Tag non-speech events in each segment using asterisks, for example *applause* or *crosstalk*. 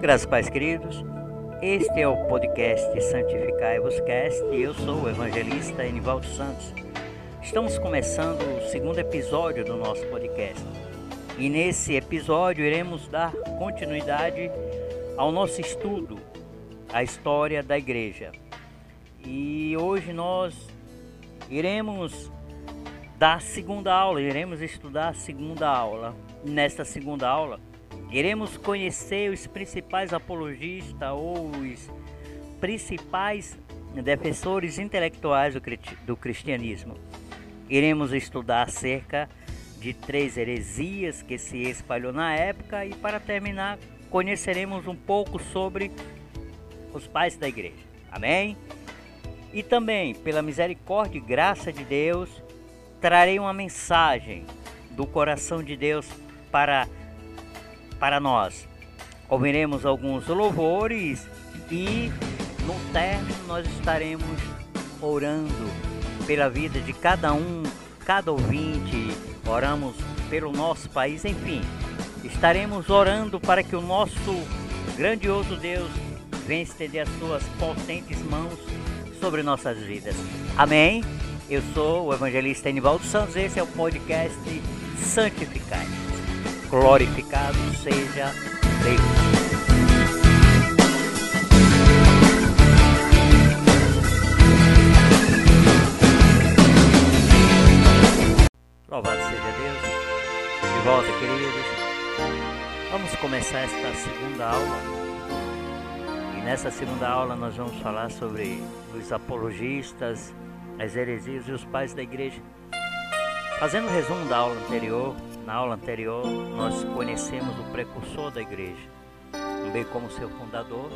Graças pais queridos, este é o podcast Santificai-vos Cast e eu sou o evangelista Enivaldo Santos. Estamos começando o segundo episódio do nosso podcast e nesse episódio iremos dar continuidade ao nosso estudo, a história da igreja. E hoje nós iremos dar a segunda aula, iremos estudar a segunda aula. Nesta segunda aula, Iremos conhecer os principais apologistas ou os principais defensores intelectuais do cristianismo. Iremos estudar acerca de três heresias que se espalhou na época e para terminar conheceremos um pouco sobre os pais da igreja. Amém? E também, pela misericórdia e graça de Deus, trarei uma mensagem do coração de Deus para para nós. Ouviremos alguns louvores e no término nós estaremos orando pela vida de cada um, cada ouvinte, oramos pelo nosso país, enfim, estaremos orando para que o nosso grandioso Deus venha estender as suas potentes mãos sobre nossas vidas. Amém? Eu sou o evangelista Enivaldo Santos, esse é o podcast Santificai glorificado seja Deus. Louvado seja Deus. De volta, queridos. Vamos começar esta segunda aula. E nessa segunda aula nós vamos falar sobre os apologistas, as heresias e os pais da igreja. Fazendo um resumo da aula anterior, na aula anterior, nós conhecemos o precursor da igreja, bem como seu fundador.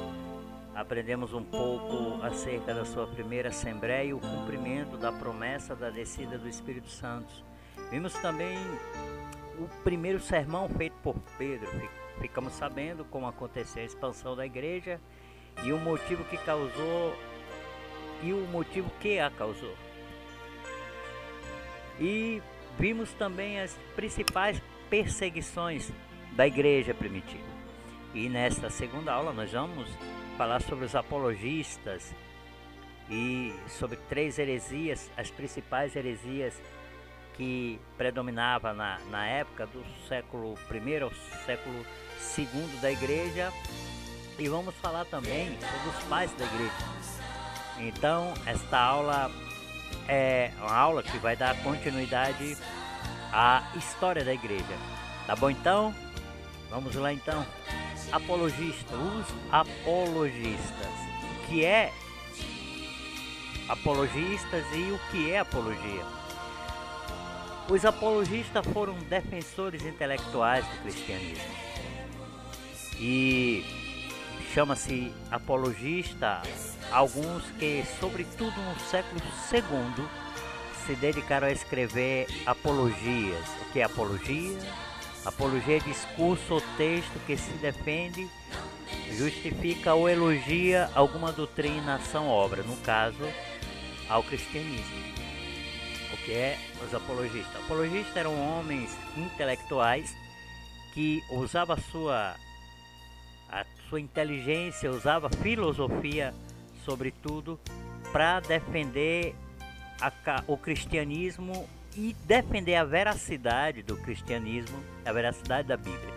Aprendemos um pouco acerca da sua primeira assembleia e o cumprimento da promessa da descida do Espírito Santo. Vimos também o primeiro sermão feito por Pedro. Ficamos sabendo como aconteceu a expansão da igreja e o motivo que causou e o motivo que a causou. E vimos também as principais perseguições da igreja primitiva. E nesta segunda aula nós vamos falar sobre os apologistas e sobre três heresias, as principais heresias que predominavam na, na época do século I ao século II da igreja. E vamos falar também sobre os pais da igreja. Então, esta aula é uma aula que vai dar continuidade à história da igreja. Tá bom então? Vamos lá então. Apologista, os apologistas. O que é apologistas e o que é apologia? Os apologistas foram defensores intelectuais do cristianismo. E chama-se apologista alguns que, sobretudo no século II, se dedicaram a escrever apologias. O que é apologia? Apologia é discurso ou texto que se defende, justifica ou elogia alguma doutrina, ação, obra, no caso, ao cristianismo. O que é os apologistas? Apologistas eram homens intelectuais que usavam a sua, a sua inteligência, usava filosofia sobretudo, para defender a, o cristianismo e defender a veracidade do cristianismo, a veracidade da Bíblia.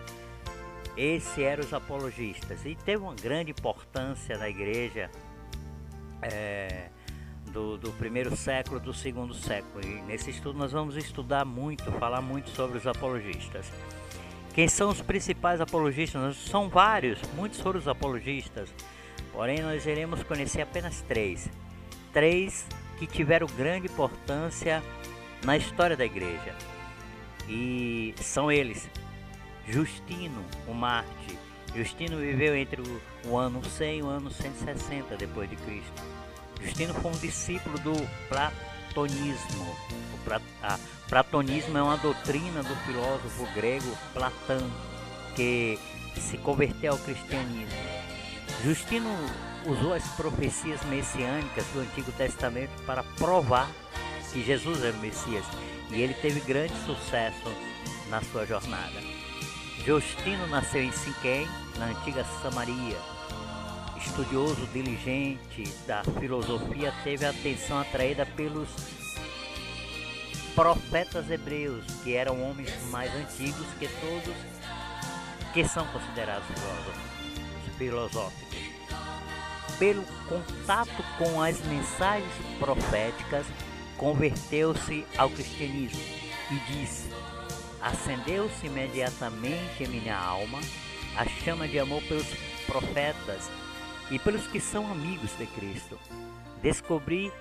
Esses eram os apologistas e teve uma grande importância na igreja é, do, do, primeiro século, do segundo século. E nesse estudo nós vamos estudar muito, falar muito sobre os apologistas. Quem são os principais apologistas? São vários, muitos foram os apologistas. Porém, nós iremos conhecer apenas três. Três que tiveram grande importância na história da igreja. E são eles: Justino, o Marte. Justino viveu entre o, ano 100 e o ano 160 depois de Cristo. Justino foi um discípulo do platonismo. O plat, platonismo é uma doutrina do filósofo grego Platão que se converteu ao cristianismo. Justino usou as profecias messiânicas do Antigo Testamento para provar que Jesus era o Messias e ele teve grande sucesso na sua jornada. Justino nasceu em Siquém, na antiga Samaria. Estudioso diligente da filosofia, teve a atenção atraída pelos profetas hebreus, que eram homens mais antigos que todos que são considerados filósofos, filosóficos. Pelo contato com as mensagens proféticas, converteu-se ao cristianismo e disse: Acendeu-se imediatamente em minha alma a chama de amor pelos profetas e pelos que são amigos de Cristo. Descobri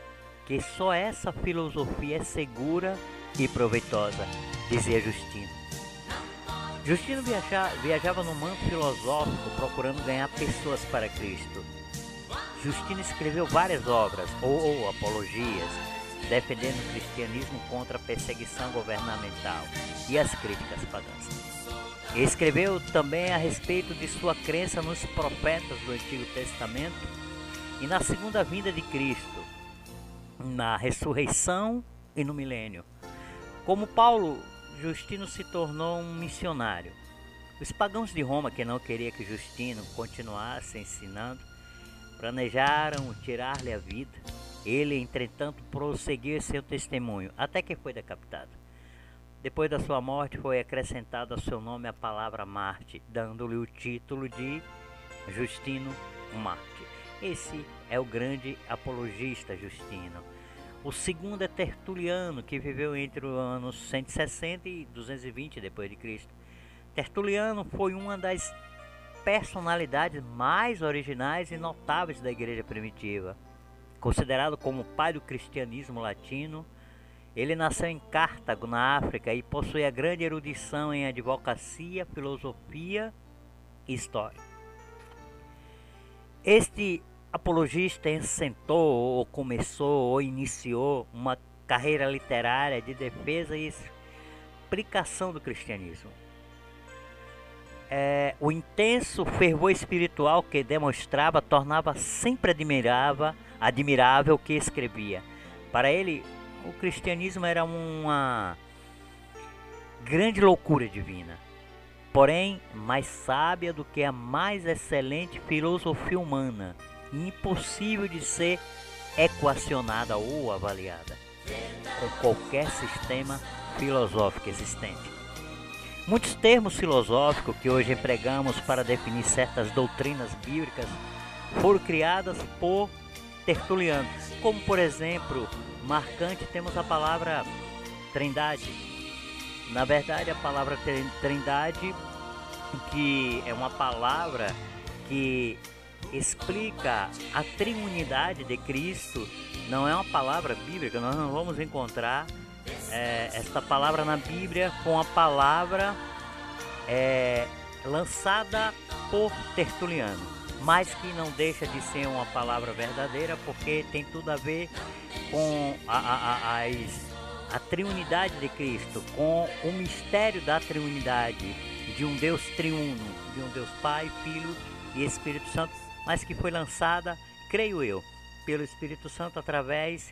que só essa filosofia é segura e proveitosa, dizia Justino. Justino viaja, viajava no manto filosófico procurando ganhar pessoas para Cristo. Justino escreveu várias obras, ou, ou apologias, defendendo o cristianismo contra a perseguição governamental e as críticas pagãs. Escreveu também a respeito de sua crença nos profetas do Antigo Testamento e na segunda vinda de Cristo, na ressurreição e no milênio. Como Paulo, Justino se tornou um missionário. Os pagãos de Roma, que não queriam que Justino continuasse ensinando, planejaram tirar-lhe a vida. Ele, entretanto, prosseguiu seu testemunho, até que foi decapitado. Depois da sua morte, foi acrescentado a seu nome a palavra Marte, dando-lhe o título de Justino Marte. Esse é o grande apologista Justino. O segundo é Tertuliano, que viveu entre os anos 160 e 220 depois de Cristo. Tertuliano foi uma das personalidades mais originais e notáveis da igreja primitiva. Considerado como o pai do cristianismo latino, ele nasceu em Cartago, na África, e possui a grande erudição em advocacia, filosofia e história. Este apologista assentou ou começou ou iniciou uma carreira literária de defesa e explicação do cristianismo. É, o intenso fervor espiritual que demonstrava tornava sempre admirável, admirável o que escrevia. Para ele, o cristianismo era uma grande loucura divina, porém mais sábia do que a mais excelente filosofia humana impossível de ser equacionada ou avaliada com qualquer sistema filosófico existente. Muitos termos filosóficos que hoje empregamos para definir certas doutrinas bíblicas foram criadas por Tertuliano, como por exemplo, marcante temos a palavra trindade. Na verdade, a palavra trindade que é uma palavra que explica a triunidade de Cristo. Não é uma palavra bíblica, nós não vamos encontrar é, esta palavra na Bíblia com a palavra é, lançada por Tertuliano, mas que não deixa de ser uma palavra verdadeira porque tem tudo a ver com a, a, a, as, a triunidade de Cristo, com o mistério da triunidade de um Deus triuno, de um Deus Pai, Filho e Espírito Santo mas que foi lançada, creio eu, pelo Espírito Santo através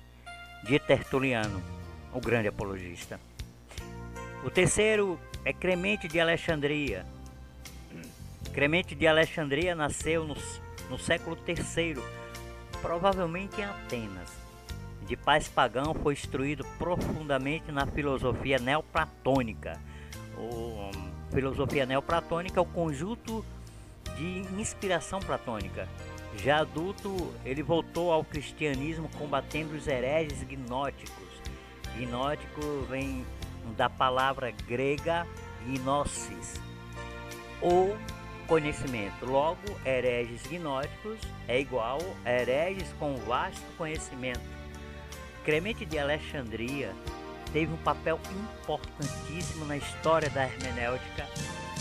de Tertuliano, o grande apologista. O terceiro é Clemente de Alexandria. Clemente de Alexandria nasceu no, no século III, provavelmente em Atenas. De pais pagão, foi instruído profundamente na filosofia neoplatônica. O, filosofia neoplatônica é o conjunto de inspiração platônica. Já adulto, ele voltou ao cristianismo combatendo os hereges gnóticos. Gnótico vem da palavra grega gnosis, ou conhecimento. Logo, hereges gnóticos é igual a hereges com vasto conhecimento. Clemente de Alexandria teve um papel importantíssimo na história da hermenêutica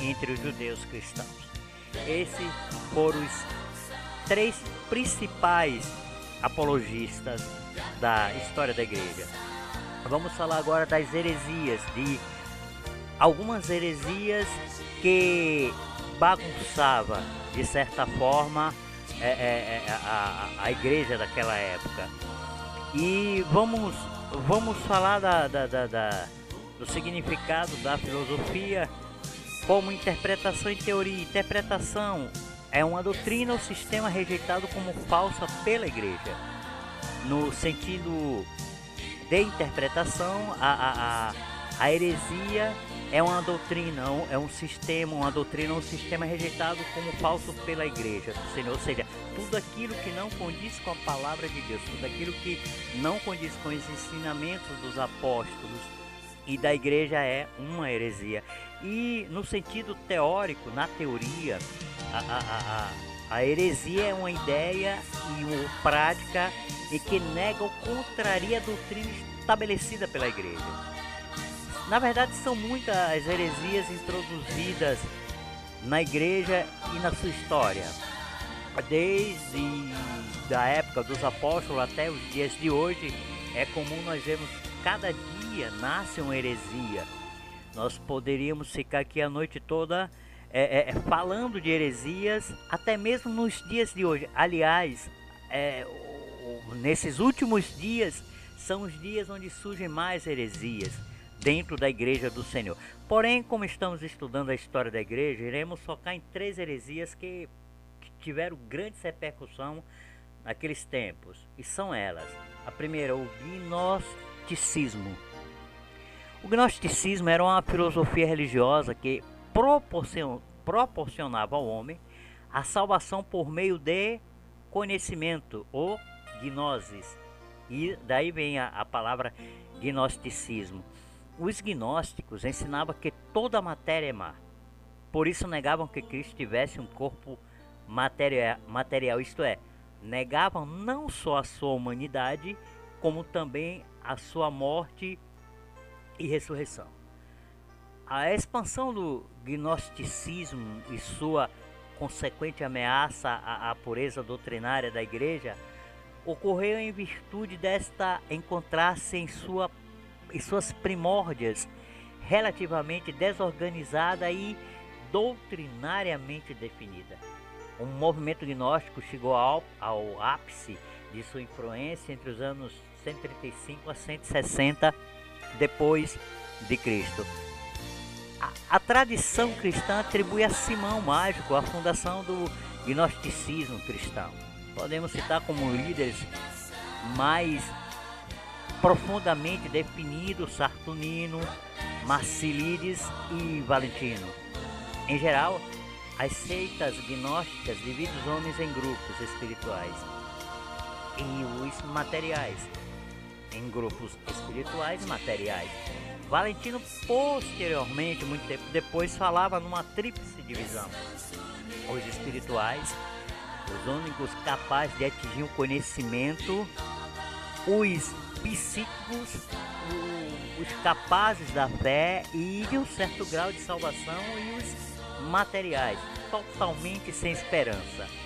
entre os judeus cristãos. Esses foram os três principais apologistas da história da igreja. Vamos falar agora das heresias, de algumas heresias que bagunçava de certa forma é, é, é, a, a igreja daquela época. E vamos vamos falar da, da, da, da, do significado da filosofia como interpretação e teoria. Interpretação é uma doutrina ou sistema rejeitado como falsa pela igreja. No sentido de interpretação, a, a, a, heresia é uma doutrina, é um sistema, uma doutrina, um sistema rejeitado como falso pela igreja Senhor. Ou seja, tudo aquilo que não condiz com a palavra de Deus, tudo aquilo que não condiz com os ensinamentos dos apóstolos e da igreja é uma heresia. E no sentido teórico, na teoria, a, a, a, a heresia é uma ideia e uma prática e que nega ou contraria a doutrina estabelecida pela igreja. Na verdade, são muitas heresias introduzidas na igreja e na sua história. Desde a época dos apóstolos até os dias de hoje, é comum nós vermos cada dia nasce uma heresia. Nós poderíamos ficar aqui a noite toda é, é, falando de heresias, até mesmo nos dias de hoje. Aliás, é, nesses últimos dias são os dias onde surgem mais heresias dentro da igreja do Senhor. Porém, como estamos estudando a história da igreja, iremos focar em três heresias que, que tiveram grande repercussão naqueles tempos. E são elas: a primeira, o gnosticismo. O gnosticismo era uma filosofia religiosa que proporcionava ao homem a salvação por meio de conhecimento, ou gnosis. E daí vem a, a palavra gnosticismo. Os gnósticos ensinavam que toda matéria é má. Por isso negavam que Cristo tivesse um corpo material, material, isto é, negavam não só a sua humanidade, como também a sua morte e ressurreição. A expansão do gnosticismo e sua consequente ameaça à, à pureza doutrinária da igreja ocorreu em virtude desta encontrar-se em sua e suas primórdias relativamente desorganizada e doutrinariamente definida. O movimento gnóstico chegou ao, ao ápice de sua influência entre os anos 135 a 160 depois de Cristo. A, a, tradição cristã atribui a Simão Mágico a fundação do gnosticismo cristão. Podemos citar como líderes mais profundamente definido Sartunino, Marcilides e Valentino. Em geral, as seitas gnósticas dividem os homens em grupos espirituais e os materiais em grupos espirituais e materiais. Valentino posteriormente, muito tempo depois, falava numa tríplice divisão: os espirituais, os únicos capazes de atingir o conhecimento, os psíquicos, os capazes da fé e de um certo grau de salvação e os materiais, totalmente sem esperança.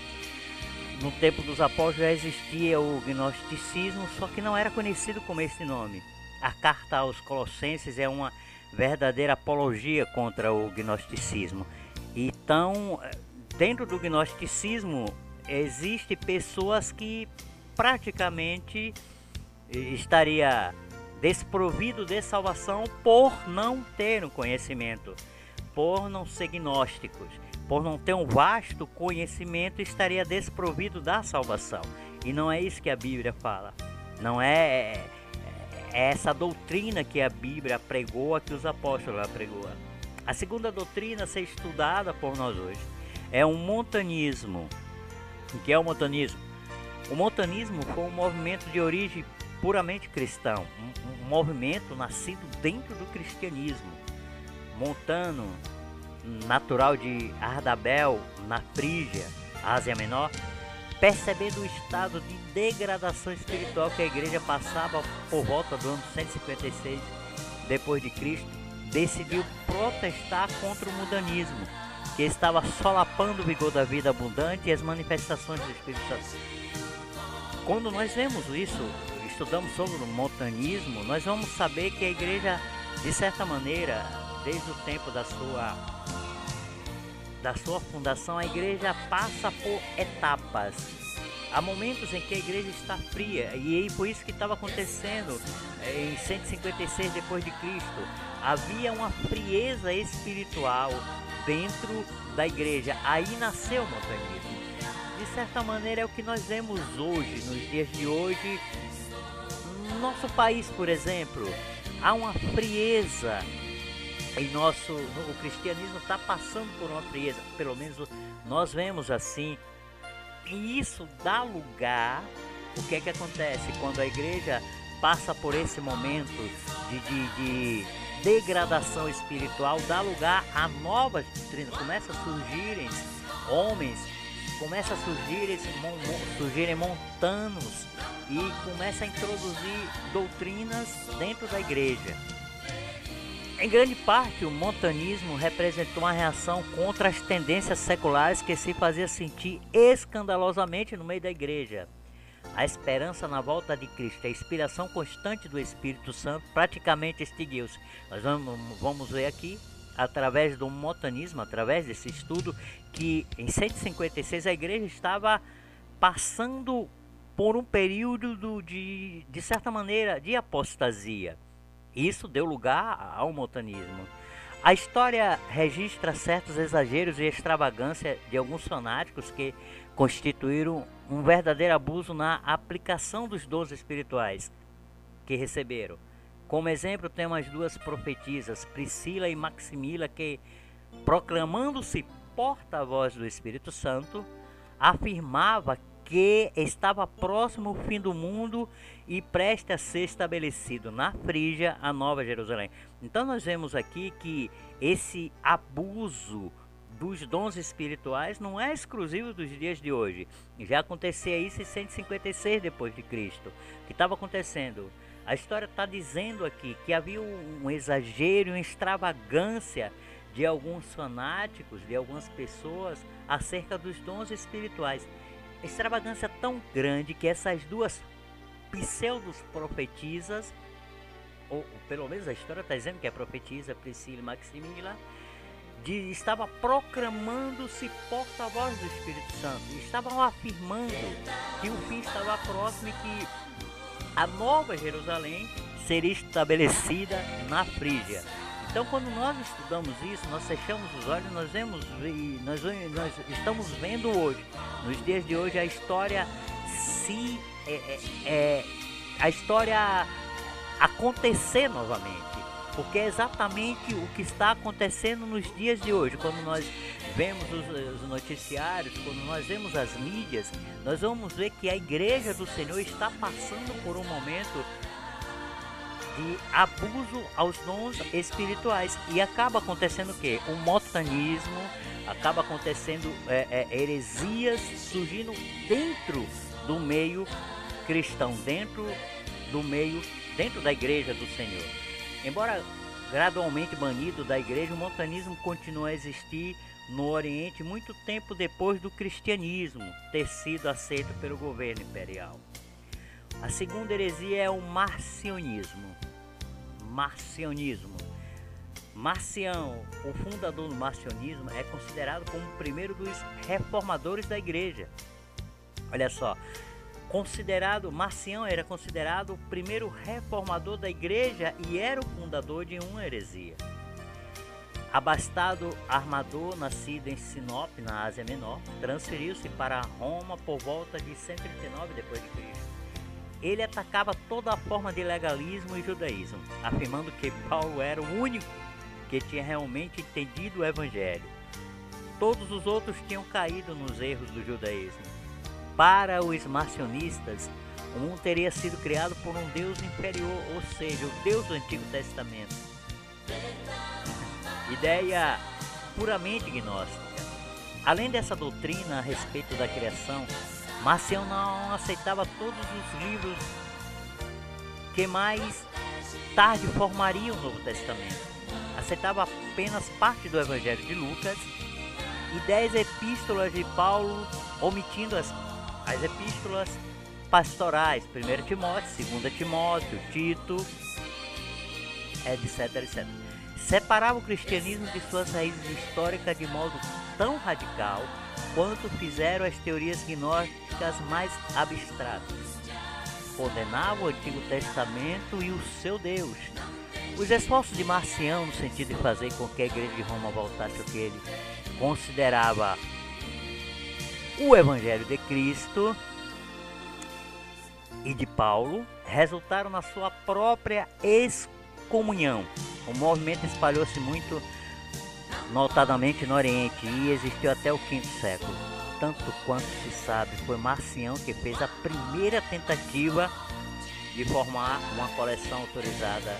No tempo dos apóstolos já existia o gnosticismo, só que não era conhecido como esse nome. A carta aos Colossenses é uma verdadeira apologia contra o gnosticismo. Então, dentro do gnosticismo, existe pessoas que praticamente estaria desprovido de salvação por não ter um conhecimento, por não ser gnósticos, por não ter um vasto conhecimento, estaria desprovido da salvação. E não é isso que a Bíblia fala. Não é, é, é essa doutrina que a Bíblia pregou, a que os apóstolos pregou. A segunda doutrina a ser estudada por nós hoje é o montanismo. O que é o montanismo? O montanismo foi um movimento de origem puramente cristão, um, um movimento nascido dentro do cristianismo. Montano, natural de Ardabel, na Frígia, Ásia Menor, percebendo o estado de degradação espiritual que a igreja passava por volta do ano 156 depois de Cristo, decidiu protestar contra o mudanismo, que estava solapando o vigor da vida abundante e as manifestações do Espírito Santo. Quando nós vemos isso, estudamos sobre o montanismo, nós vamos saber que a igreja, de certa maneira, desde o tempo da sua da sua fundação, a igreja passa por etapas. Há momentos em que a igreja está fria e foi isso que estava acontecendo eh, em 156 depois de Cristo. Havia uma frieza espiritual dentro da igreja. Aí nasceu o montanismo. De certa maneira é o que nós vemos hoje, nos dias de hoje. No nosso país, por exemplo, há uma frieza em nosso o cristianismo está passando por uma frieza, pelo menos nós vemos assim. E isso dá lugar. O que é que acontece quando a igreja passa por esse momento de, de, de degradação espiritual, dá lugar a novas doutrinas, começa a surgirem homens, começa a surgirem, surgirem montanos e começa a introduzir doutrinas dentro da igreja. Em grande parte, o montanismo representou uma reação contra as tendências seculares que se fazia sentir escandalosamente no meio da igreja. A esperança na volta de Cristo, a inspiração constante do Espírito Santo praticamente extinguiu-se. Nós vamos, vamos ver aqui, através do montanismo, através desse estudo, que em 156 a igreja estava passando por um período de, de certa maneira, de apostasia. Isso deu lugar ao montanismo. A história registra certos exageros e extravagância de alguns fanáticos que constituíram um verdadeiro abuso na aplicação dos dons espirituais que receberam. Como exemplo, temos as duas profetisas, Priscila e Maximila, que, proclamando-se porta-voz do Espírito Santo, afirmava que estava próximo o fim do mundo e presta a ser estabelecido na Frígia a Nova Jerusalém. Então nós vemos aqui que esse abuso dos dons espirituais não é exclusivo dos dias de hoje. Já acontecia isso em 156 depois de Cristo. O que estava acontecendo? A história está dizendo aqui que havia um exagero, uma extravagância de alguns fanáticos, de algumas pessoas acerca dos dons espirituais extravagância tão grande que essas duas pseudos profetisas, ou pelo menos a história está dizendo que é profetisa, Priscila Maximila, de, estava proclamando-se porta-voz do Espírito Santo, estavam afirmando que o fim estava próximo e que a nova Jerusalém seria estabelecida na Frígia. Então, quando nós estudamos isso, nós fechamos os olhos, nós vemos e nós, nós estamos vendo hoje, nos dias de hoje, a história se é, é, é, a história acontecer novamente, porque é exatamente o que está acontecendo nos dias de hoje, quando nós vemos os, os noticiários, quando nós vemos as mídias, nós vamos ver que a igreja do Senhor está passando por um momento de abuso aos dons espirituais. E acaba acontecendo o que? O montanismo, acaba acontecendo é, é, heresias surgindo dentro do meio cristão, dentro do meio, dentro da igreja do Senhor. Embora gradualmente banido da igreja, o montanismo continua a existir no Oriente muito tempo depois do cristianismo ter sido aceito pelo governo imperial. A segunda heresia é o marcionismo marcionismo. Marcião, o fundador do marcionismo, é considerado como o primeiro dos reformadores da igreja. Olha só, considerado Marcião era considerado o primeiro reformador da igreja e era o fundador de uma heresia. Abastado armador, nascido em Sinop, na Ásia Menor, transferiu-se para Roma por volta de 139 depois de Cristo ele atacava toda a forma de legalismo e judaísmo, afirmando que Paulo era o único que tinha realmente entendido o evangelho. Todos os outros tinham caído nos erros do judaísmo. Para os marcionistas, o mundo teria sido criado por um Deus inferior, ou seja, o Deus do Antigo Testamento. Ideia puramente gnóstica. Além dessa doutrina a respeito da criação, Marcião não aceitava todos os livros que mais tarde formariam o Novo Testamento. Aceitava apenas parte do Evangelho de Lucas e dez epístolas de Paulo, omitindo as, as epístolas pastorais, 1 Timóteo, 2 Timóteo, Tito, etc, etc. Separava o cristianismo de suas raízes históricas de modo tão radical quanto fizeram as teorias gnósticas mais abstratas. Condenavam o Antigo Testamento e o seu Deus. Os esforços de Marcião no sentido de fazer com que a Igreja de Roma voltasse ao que ele considerava o Evangelho de Cristo e de Paulo resultaram na sua própria excomunhão. O movimento espalhou-se muito notadamente no Oriente e existiu até o quinto século. Tanto quanto se sabe, foi Marcião que fez a primeira tentativa de formar uma coleção autorizada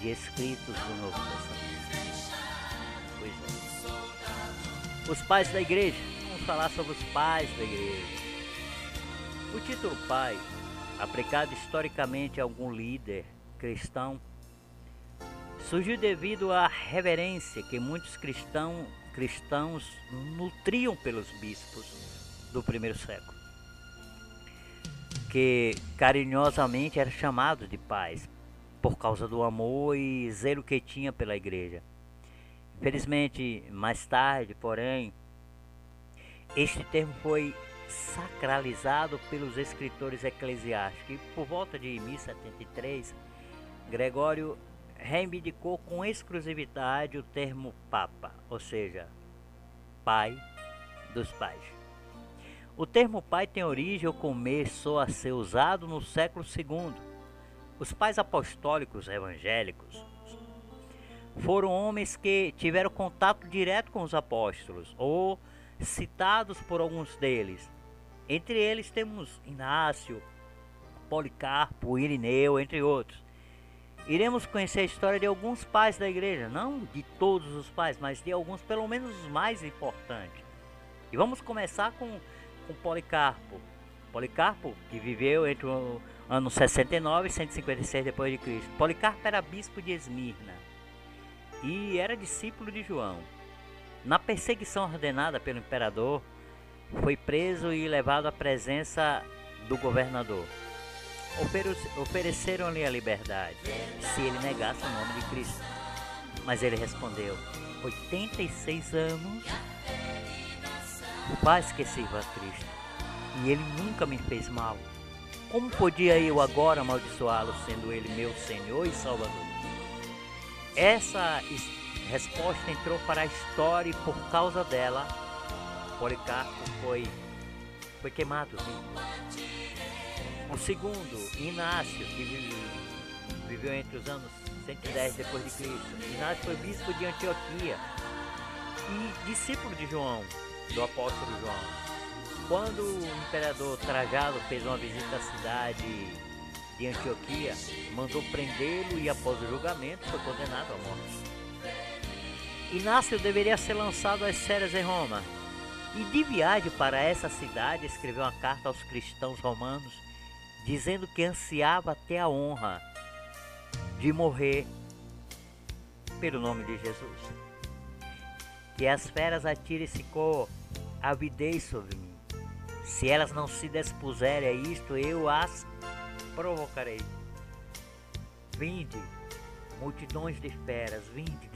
de escritos do Novo Testamento. Pois é. Os pais da igreja. Falar sobre os pais da igreja. O título pai, aplicado historicamente a algum líder cristão, surgiu devido à reverência que muitos cristão, cristãos nutriam pelos bispos do primeiro século, que carinhosamente eram chamados de pais por causa do amor e zelo que tinha pela igreja. Infelizmente, mais tarde, porém, este termo foi sacralizado pelos escritores eclesiásticos e por volta de 1073, Gregório reivindicou com exclusividade o termo Papa, ou seja, pai dos pais. O termo pai tem origem ou começou a ser usado no século II. Os pais apostólicos evangélicos foram homens que tiveram contato direto com os apóstolos ou citados por alguns deles. Entre eles temos Inácio, Policarpo, Irineu, entre outros. Iremos conhecer a história de alguns pais da igreja, não de todos os pais, mas de alguns, pelo menos os mais importantes. E vamos começar com, com Policarpo. Policarpo, que viveu entre o ano 69 e 156 depois de Cristo. Policarpo era bispo de Esmirna e era discípulo de João. Na perseguição ordenada pelo imperador, foi preso e levado à presença do governador ofereceram-lhe a liberdade se ele negasse o nome de Cristo. Mas ele respondeu: 86 anos faz que sirva a Cristo, e ele nunca me fez mal. Como podia eu agora amaldiçoá-lo, sendo ele meu Senhor e Salvador? Essa resposta entrou para a história e por causa dela, Policarpo foi, foi queimado. O segundo, Inácio, que viveu entre os anos 110 depois de Cristo. Inácio foi bispo de Antioquia e discípulo de João, do apóstolo João. Quando o imperador Trajano fez uma visita à cidade de Antioquia, mandou prendê-lo e após o julgamento foi condenado à morte. Inácio deveria ser lançado às séries em Roma. E de viagem para essa cidade escreveu uma carta aos cristãos romanos dizendo que ansiava até a honra de morrer pelo nome de Jesus. Que as feras atirem-se com avidez sobre mim. Se elas não se dispuserem a isto, eu as provocarei. Vinde, multidões de feras, vinde,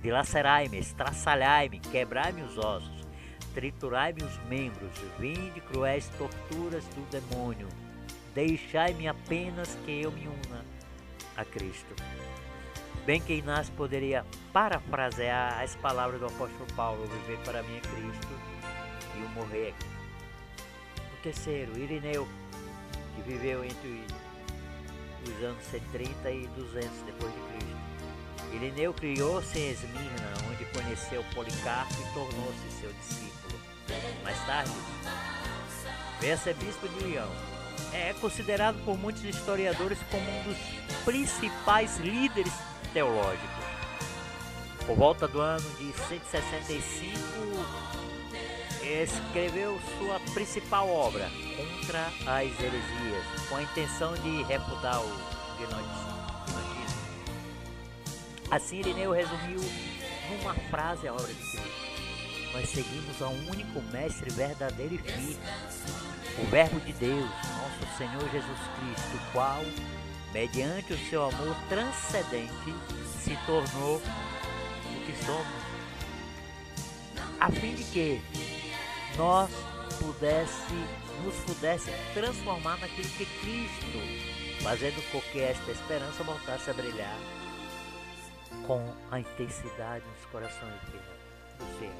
dilacerai-me, estraçalhai-me, quebrai-me os ossos, triturai-me os membros, vinde, cruéis torturas do demônio Deixai-me apenas que eu me una a Cristo. Bem que Inácio poderia parafrasear as palavras do apóstolo Paulo: viver para mim é Cristo e o morrer. O terceiro, Irineu, que viveu entre os anos 30 e 200 depois de Cristo. Irineu criou-se em Esmirna, onde conheceu Policarpo e tornou-se seu discípulo. Mais tarde, veio a ser bispo de Leão é considerado por muitos historiadores como um dos principais líderes teológicos. Por volta do ano de 165, escreveu sua principal obra, Contra as Heresias, com a intenção de refutar o gnotismo. Assim, Irineu resumiu numa frase a obra de Cristo. Nós seguimos a um único mestre verdadeiro e firme, o Verbo de Deus, nosso Senhor Jesus Cristo, o qual, mediante o seu amor transcendente, se tornou o que somos, a fim de que, nós pudesse, nos pudesse transformar naquilo que Cristo, fazendo com que esta esperança voltasse a brilhar com a intensidade nos corações dos fiéis.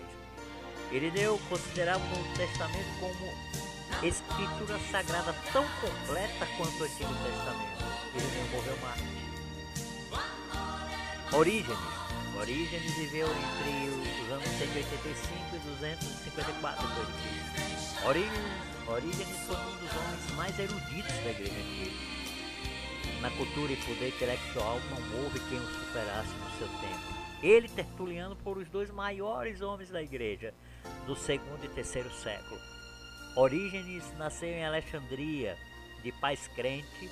Irineu considerava o Novo Testamento como escritura sagrada tão completa quanto o Antigo Testamento. Irineu morreu mártir. Orígenes. Orígenes viveu entre os anos 185 e 254 d.C. Orígenes, Orígenes foi um dos homens mais eruditos da Igreja Antiga. Na cultura e poder intelectual não houve quem o superasse no seu tempo. Ele, Tertuliano, foram os dois maiores homens da Igreja do segundo e terceiro século. Orígenes nasceu em Alexandria, de pais crente.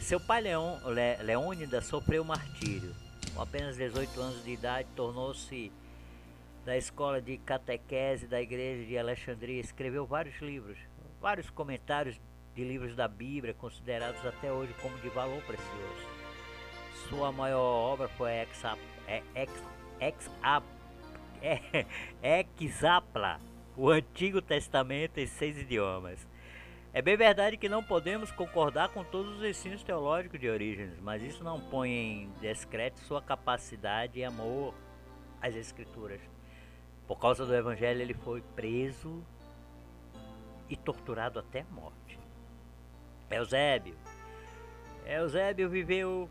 Seu pai Leon, Le, Leônida sofreu martírio. Com apenas 18 anos de idade, tornou-se da escola de catequese da igreja de Alexandria. Escreveu vários livros, vários comentários de livros da Bíblia, considerados até hoje como de valor precioso. Sua maior obra foi Ex, é, *laughs* Exapla, o Antigo Testamento em seis idiomas. É bem verdade que não podemos concordar com todos os ensinos teológicos de Orígenes, mas isso não põe em descrédito sua capacidade e amor às Escrituras. Por causa do Evangelho, ele foi preso e torturado até a morte. Eusébio. Eusébio viveu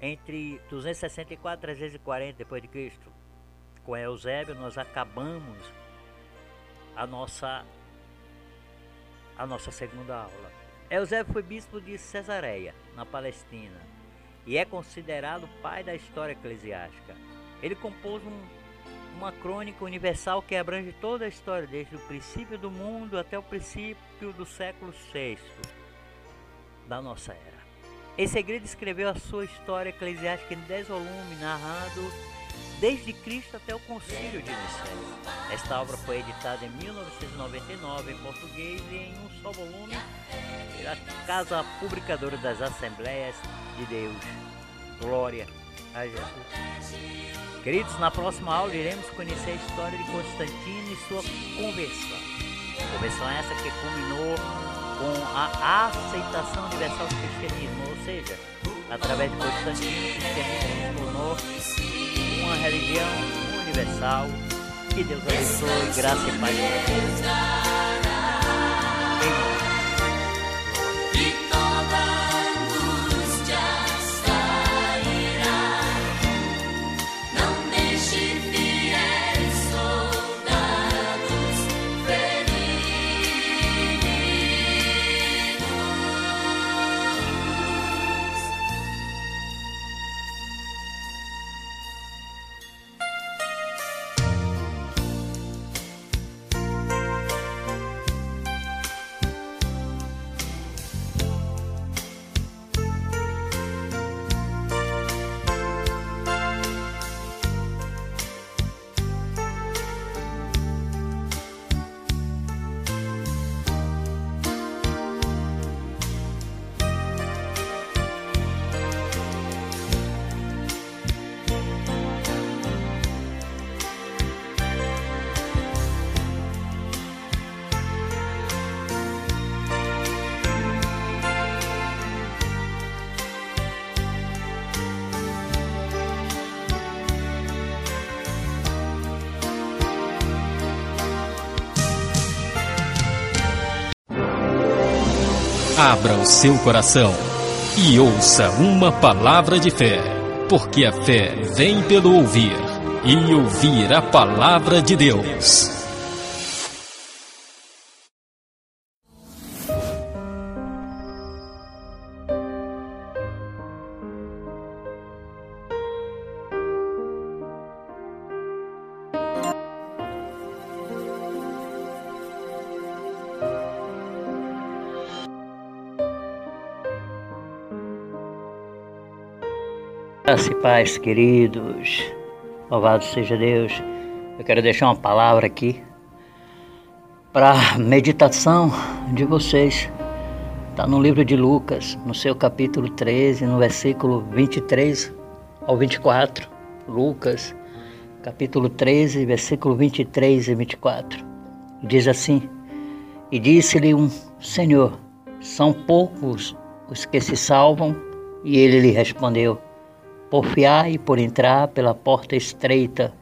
entre 264 e 340 depois de Cristo. Com Eusébio nós acabamos a nossa a nossa segunda aula. Eusébio foi bispo de Cesareia, na Palestina, e é considerado pai da história eclesiástica. Ele compôs um, uma crônica universal que abrange toda a história, desde o princípio do mundo até o princípio do século VI da nossa era. Em segredo escreveu a sua história eclesiástica em dez volumes, narrando desde Cristo até o Concílio de Nicéia. Esta obra foi editada em 1999 em português e em um só volume pela Casa Publicadora das Assembleias de Deus. Glória a Jesus. Queridos, na próxima aula iremos conhecer a história de Constantino e sua conversão. Conversão essa que culminou com a aceitação universal do cristianismo, ou seja, através de Constantino, o cristianismo se tornou uma religião universal. Que Deus abençoe, graça e paz. Abra o seu coração e ouça uma palavra de fé, porque a fé vem pelo ouvir e ouvir a palavra de Deus. Graça e paz, queridos. Louvado seja Deus. Eu quero deixar uma palavra aqui para meditação de vocês. Está no livro de Lucas, no seu capítulo 13, no versículo 23 ao 24. Lucas, capítulo 13, versículo 23 e 24. Diz assim: E disse-lhe um Senhor: São poucos os que se salvam? E ele lhe respondeu: Porfiai por entrar pela porta estreita,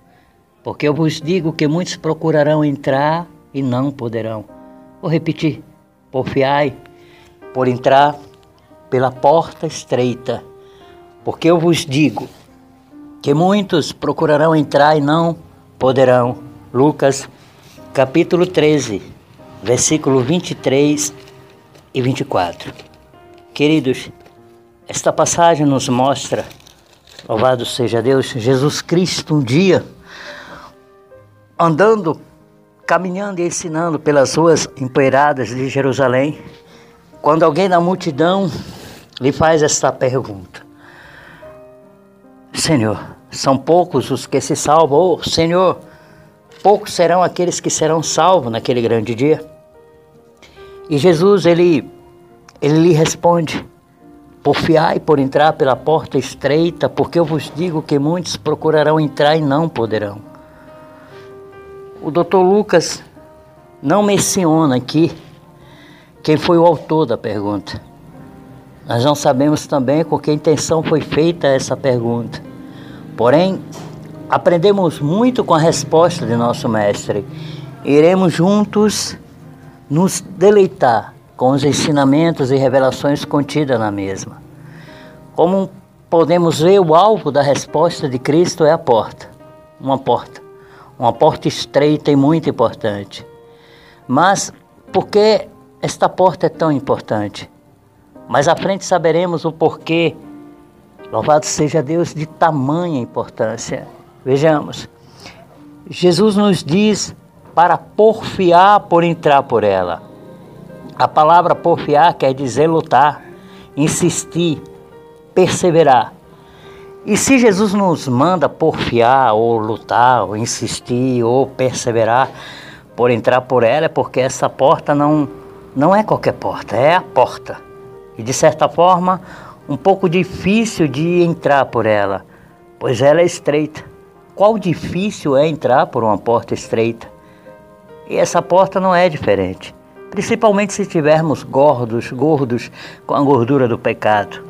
porque eu vos digo que muitos procurarão entrar e não poderão. Vou repetir: porfiai por entrar pela porta estreita, porque eu vos digo que muitos procurarão entrar e não poderão. Lucas capítulo 13, versículo 23 e 24. Queridos, esta passagem nos mostra, louvado seja Deus, Jesus Cristo um dia andando, caminhando e ensinando pelas ruas empoeiradas de Jerusalém, quando alguém da multidão lhe faz esta pergunta: Senhor, são poucos os que se salvam, ou Senhor, poucos serão aqueles que serão salvos naquele grande dia? E Jesus, ele, ele lhe responde: Porfiai por entrar pela porta estreita, porque eu vos digo que muitos procurarão entrar e não poderão. O doutor Lucas não menciona aqui quem foi o autor da pergunta. Nós não sabemos também com que intenção foi feita essa pergunta. Porém, aprendemos muito com a resposta de nosso mestre. Iremos juntos nos deleitar com os ensinamentos e revelações contidas na mesma. Como podemos ver, o alvo da resposta de Cristo é a porta, uma porta uma porta estreita e muito importante. Mas por que esta porta é tão importante? Mais à frente saberemos o porquê. Louvado seja Deus de tamanha importância. Vejamos. Jesus nos diz para porfiar por entrar por ela. A palavra porfiar quer dizer lutar, insistir, perseverar. E se Jesus nos manda porfiar, ou lutar, ou insistir, ou perseverar por entrar por ela, é porque essa porta não, não é qualquer porta, é a porta. E de certa forma, um pouco difícil de entrar por ela, pois ela é estreita. Qual difícil é entrar por uma porta estreita? E essa porta não é diferente, principalmente se estivermos gordos, gordos com a gordura do pecado.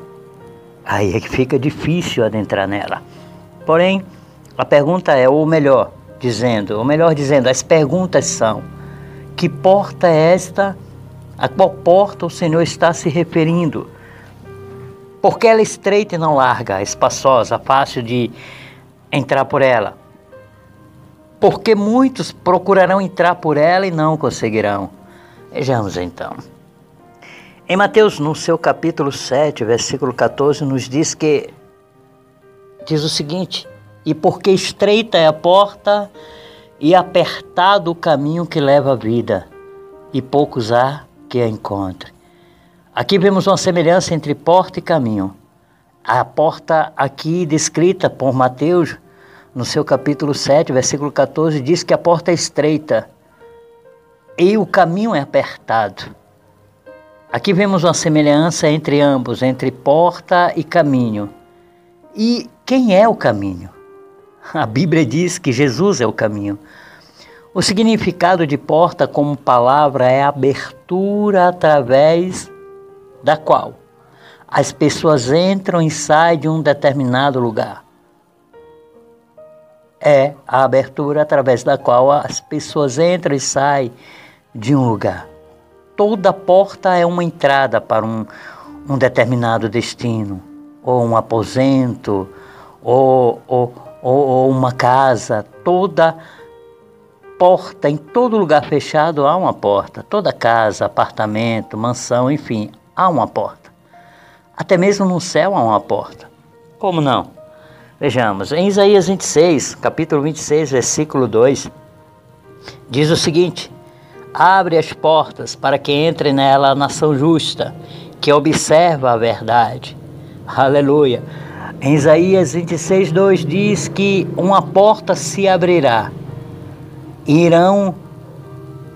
Aí é que fica difícil adentrar nela. Porém, a pergunta é, ou melhor, dizendo, ou melhor dizendo, as perguntas são: que porta é esta? A qual porta o Senhor está se referindo? Porque ela é estreita e não larga, espaçosa, fácil de entrar por ela. Porque muitos procurarão entrar por ela e não conseguirão. Vejamos então. Em Mateus, no seu capítulo 7, versículo 14, nos diz que diz o seguinte: E porque estreita é a porta e apertado o caminho que leva à vida, e poucos há que a encontre. Aqui vemos uma semelhança entre porta e caminho. A porta aqui descrita por Mateus, no seu capítulo 7, versículo 14, diz que a porta é estreita e o caminho é apertado. Aqui vemos uma semelhança entre ambos, entre porta e caminho. E quem é o caminho? A Bíblia diz que Jesus é o caminho. O significado de porta como palavra é abertura através da qual as pessoas entram e saem de um determinado lugar. É a abertura através da qual as pessoas entram e saem de um lugar toda porta é uma entrada para um, um determinado destino, ou um aposento, ou, ou, ou, uma casa. Toda porta, em todo lugar fechado há uma porta. Toda casa, apartamento, mansão, enfim, há uma porta. Até mesmo no céu há uma porta. Como não? Vejamos, em Isaías 26, capítulo 26, versículo 2, diz o seguinte: Abre as portas para que entre nela a nação justa, que observa a verdade. Aleluia. Em Isaías 26, 2 diz que uma porta se abrirá. E irão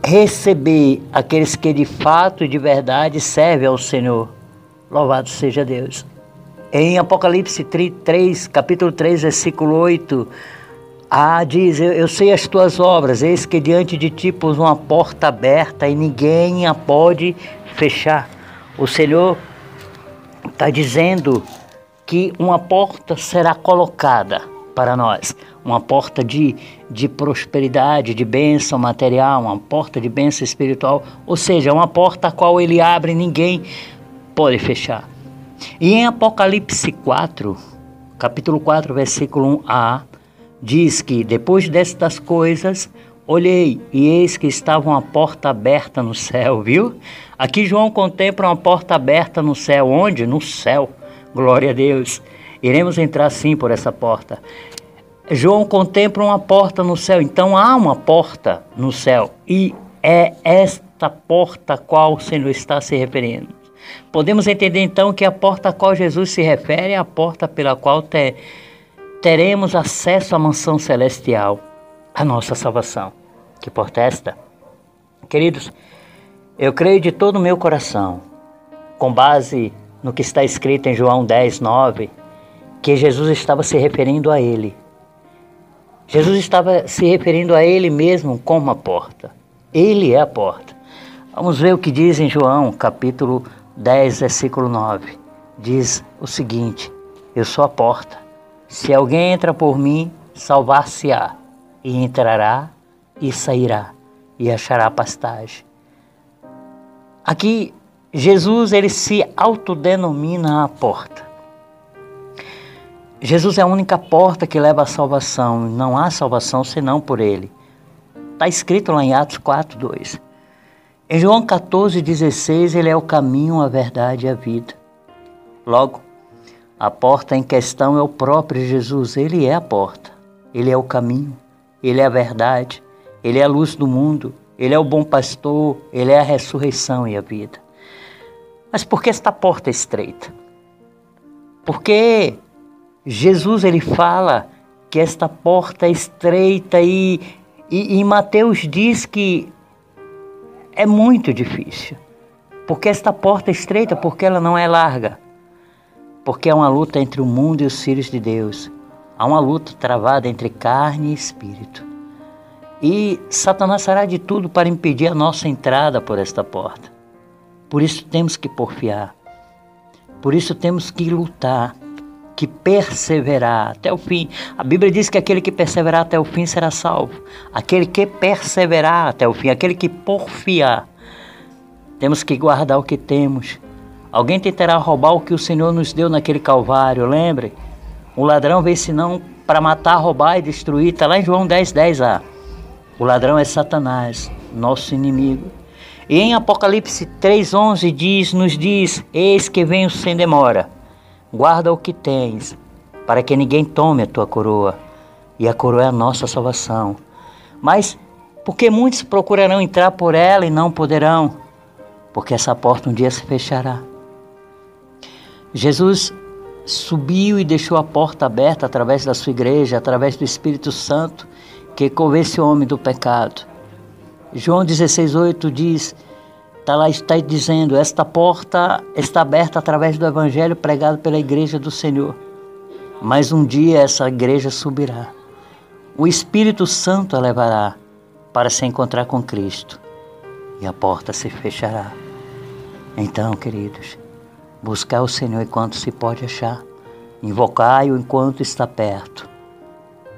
receber aqueles que de fato e de verdade servem ao Senhor. Louvado seja Deus. Em Apocalipse 3, capítulo 3, versículo 8, Ah, diz, eu, eu, sei as tuas obras, eis que diante de ti pus uma porta aberta e ninguém a pode fechar. O Senhor está dizendo que uma porta será colocada para nós, uma porta de, de prosperidade, de bênção material, uma porta de bênção espiritual, ou seja, uma porta a qual ele abre e ninguém pode fechar. E em Apocalipse 4, capítulo 4, versículo 1a, diz que depois destas coisas olhei e eis que estava uma porta aberta no céu, *laughs* viu? Aqui João contempla uma porta aberta no céu, onde? No céu. Glória a Deus. Iremos entrar sim por essa porta. João contempla uma porta no céu, então há uma porta no céu e é esta porta a qual o Senhor está se referindo. Podemos entender então que a porta a qual Jesus se refere é a porta pela qual te, teremos acesso à mansão celestial, a nossa salvação. Que porta é esta? Queridos, eu creio de todo o meu coração, com base no que está escrito em João 10, 9, que Jesus estava se referindo a ele. Jesus estava se referindo a ele mesmo como a porta. Ele é a porta. Vamos ver o que diz em João, capítulo 10, versículo 9. Diz o seguinte: Eu sou a porta. Se alguém entra por mim, salvar-se-á, e entrará e sairá, e achará pastagem. Aqui, Jesus ele se autodenomina a porta. Jesus é a única porta que leva à salvação. Não há salvação senão por ele. Está escrito lá em Atos 4, 2. Em João 14, 16, ele é o caminho, a verdade e a vida. Logo, a porta em questão é o próprio Jesus, ele é a porta, ele é o caminho, ele é a verdade, ele é a luz do mundo, ele é o bom pastor, ele é a ressurreição e a vida. Mas por que esta porta é estreita? Porque Jesus ele fala que esta porta é estreita e, e, e Mateus diz que é muito difícil. Porque esta porta é estreita, porque ela não é larga porque há uma luta entre o mundo e os filhos de Deus. Há uma luta travada entre carne e espírito. E Satanás fará de tudo para impedir a nossa entrada por esta porta. Por isso temos que porfiar. Por isso temos que lutar, que perseverar até o fim. A Bíblia diz que aquele que perseverar até o fim será salvo. Aquele que perseverar até o fim, aquele que porfiar. Temos que guardar o que temos Alguém tentará roubar o que o Senhor nos deu naquele Calvário, lembre? O ladrão veio senão para matar, roubar e destruir. Está lá em João 10, 10 lá. O ladrão é Satanás, nosso inimigo. E em Apocalipse 3,11 diz, nos diz: Eis que venho sem demora. Guarda o que tens, para que ninguém tome a tua coroa. E a coroa é a nossa salvação. Mas porque muitos procurarão entrar por ela e não poderão, porque essa porta um dia se fechará. Jesus subiu e deixou a porta aberta através da sua igreja, através do Espírito Santo, que convence o homem do pecado. João 16,8 diz, está lá está dizendo, esta porta está aberta através do Evangelho pregado pela igreja do Senhor. Mas um dia essa igreja subirá. O Espírito Santo a levará para se encontrar com Cristo e a porta se fechará. Então, queridos, Buscar o Senhor enquanto se pode achar. Invocai-o enquanto está perto.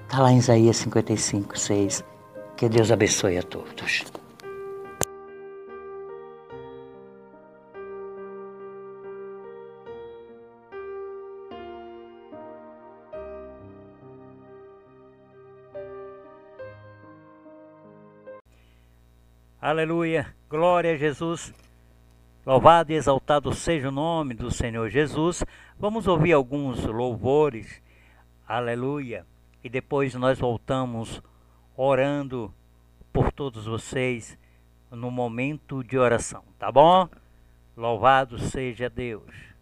Está lá em Isaías 55, 6. Que Deus abençoe a todos. Aleluia, glória a Jesus. Louvado e exaltado seja o nome do Senhor Jesus. Vamos ouvir alguns louvores. Aleluia. E depois nós voltamos orando por todos vocês no momento de oração, tá bom? Louvado seja Deus.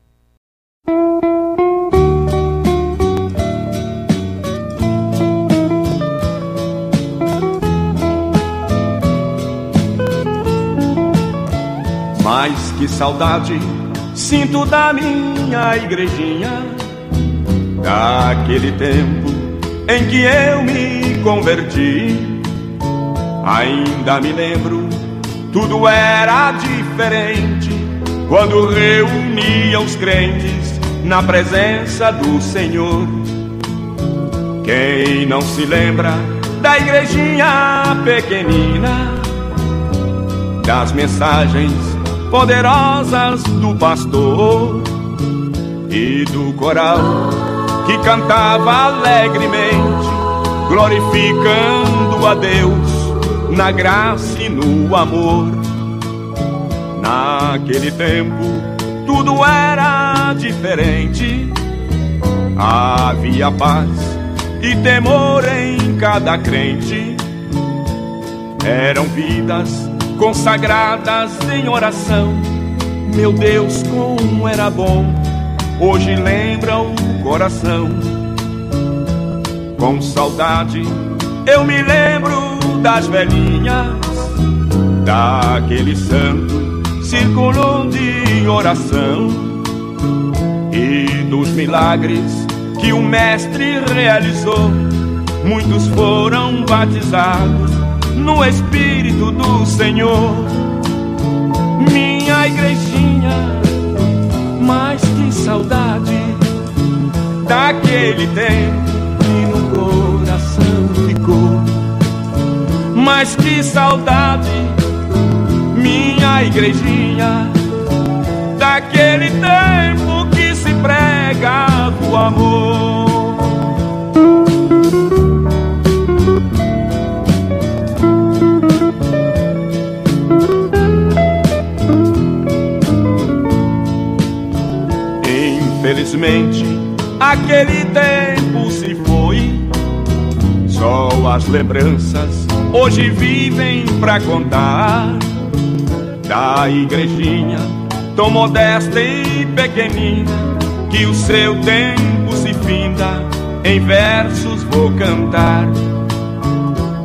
Mas que saudade sinto da minha igrejinha, daquele tempo em que eu me converti. Ainda me lembro, tudo era diferente quando reunia os crentes na presença do Senhor. Quem não se lembra da igrejinha pequenina, das mensagens poderosas do pastor e do coral que cantava alegremente, glorificando a Deus na graça e no amor. Naquele tempo tudo era diferente, havia paz e temor em cada crente. Eram vidas consagradas em oração. Meu Deus, como era bom, hoje lembra o coração. Com saudade, eu me lembro das velhinhas, daquele santo círculo de oração e dos milagres que o Mestre realizou. Muitos foram batizados no Espírito do Senhor. Minha igrejinha, mas que saudade daquele tempo que no coração ficou. Mas que saudade, minha igrejinha, daquele tempo que se prega o amor. Infelizmente, aquele tempo se foi. Só as lembranças hoje vivem pra contar da igrejinha tão modesta e pequenina que o seu tempo se finda. Em versos vou cantar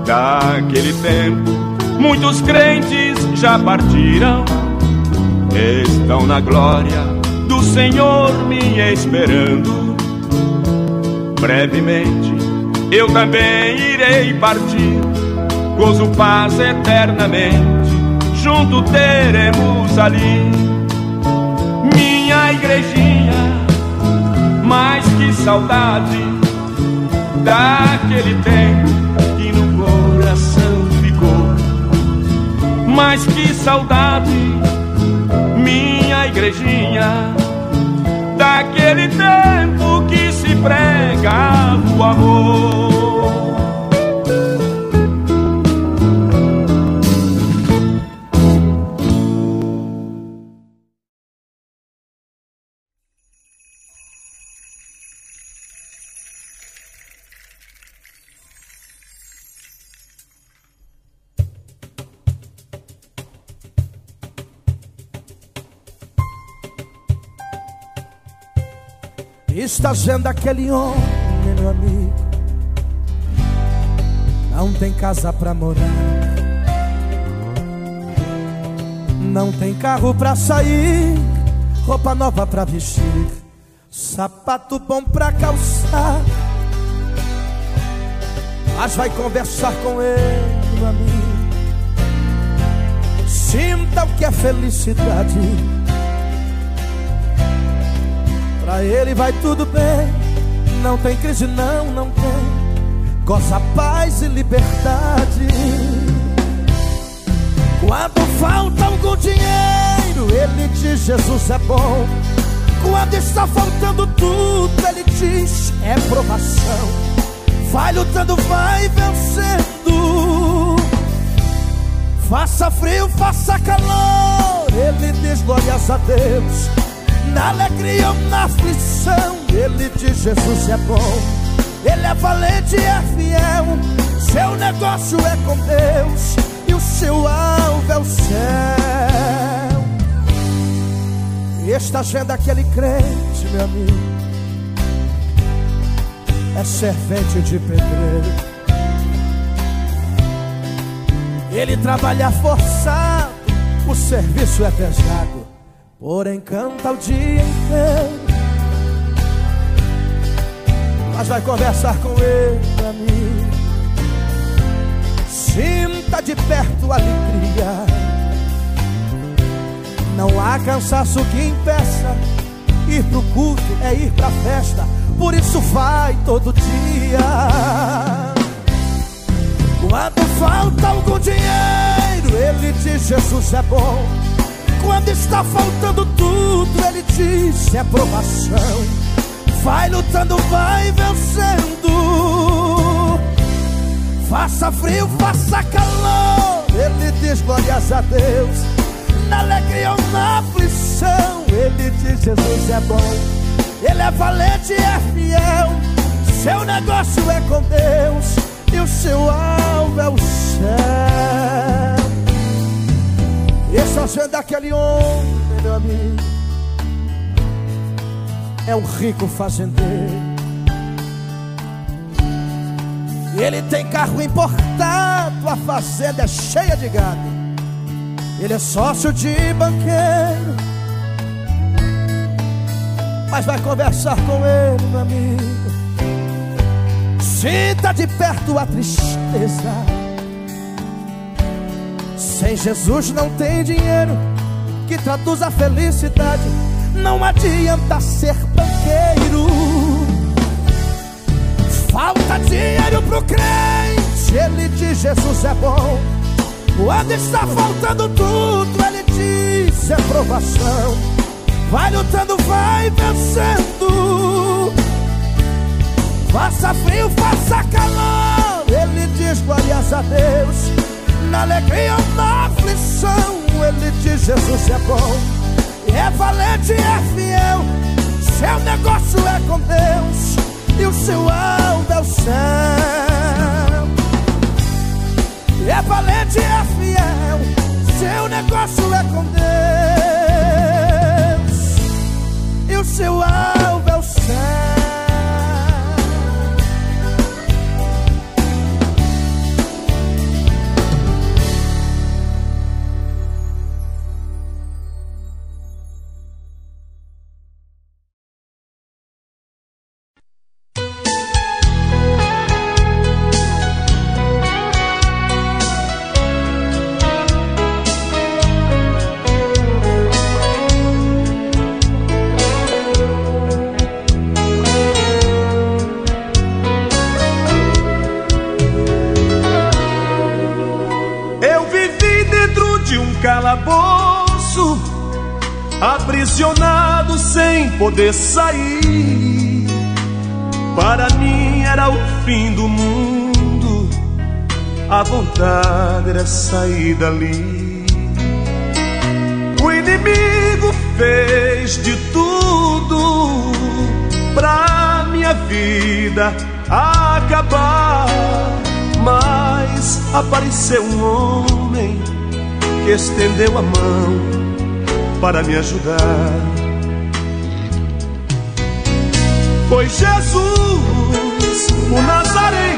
daquele tempo. Muitos crentes já partiram, estão na glória do Senhor me esperando. Brevemente eu também irei partir, gozo paz eternamente, junto teremos ali minha igrejinha. Mas que saudade daquele tempo que no coração ficou. Mas que saudade, minha igrejinha daquele tempo que se prega o amor. Estás vendo aquele homem, meu amigo? Não tem casa pra morar, não tem carro pra sair, roupa nova pra vestir, sapato bom pra calçar. Mas vai conversar com ele, meu amigo. Sinta o que é felicidade. Pra ele vai tudo bem, não tem crise, não, não tem. Goza paz e liberdade. Quando falta algum dinheiro, ele diz: Jesus é bom. Quando está faltando tudo, ele diz: é provação. Vai lutando, vai vencendo. Faça frio, faça calor, ele diz: glórias a Deus. Na alegria ou na aflição, ele diz: Jesus é bom. Ele é valente e é fiel. Seu negócio é com Deus e o seu alvo é o céu. E estás vendo aquele crente, meu amigo? É servente de pedreiro. Ele trabalha forçado, o serviço é pesado. Porém canta o dia inteiro Mas vai conversar com ele, amigo Sinta de perto a alegria. Não há cansaço que impeça. Ir pro culto é ir pra festa. Por isso vai todo dia. Quando falta algum dinheiro, ele diz: Jesus é bom. Quando está faltando tudo, ele diz: é provação. Vai lutando, vai vencendo. Faça frio, faça calor. Ele diz: glórias a Deus. Na alegria ou na aflição, ele diz: Jesus é bom. Ele é valente é fiel. Seu negócio é com Deus e o seu alvo é o céu. O sonho daquele homem, meu amigo. É um rico fazendeiro. Ele tem carro importado, a fazenda é cheia de gado. Ele é sócio de banqueiro. Mas vai conversar com ele, meu amigo. Sinta de perto a tristeza. Sem Jesus não tem dinheiro que traduz a felicidade. Não adianta ser banqueiro. Falta dinheiro pro crente. Ele diz: Jesus é bom. Quando está faltando tudo, ele diz: é provação. Vai lutando, vai vencendo. Faça frio, faça calor. Ele diz glórias a Deus. Na alegria ou na aflição, ele diz Jesus é bom. É valente, é fiel. Seu negócio é com Deus. E o seu alvo é o céu. É valente, é fiel. Seu negócio é com Deus. E o seu alvo é o céu. Poder sair. Para mim era o fim do mundo, a vontade era sair dali. O inimigo fez de tudo pra minha vida acabar. Mas apareceu um homem que estendeu a mão para me ajudar. Foi Jesus, o Nazareno.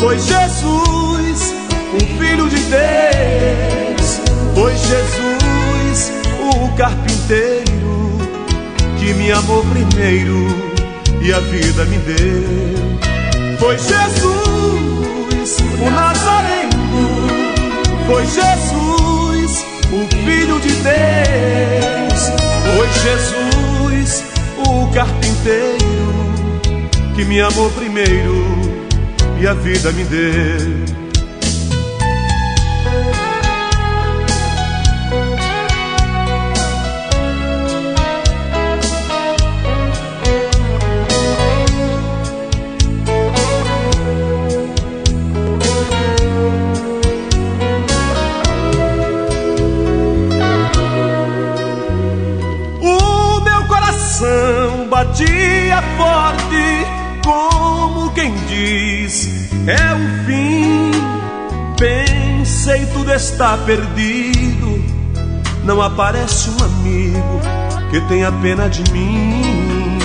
Foi Jesus, o Filho de Deus. Foi Jesus, o carpinteiro, que me amou primeiro e a vida me deu. Foi Jesus, o Nazareno. Foi Jesus, o Filho de Deus. Foi Jesus, o carpinteiro, que me amou primeiro e a vida me deu. Tudo está perdido. Não aparece um amigo que tenha pena de mim.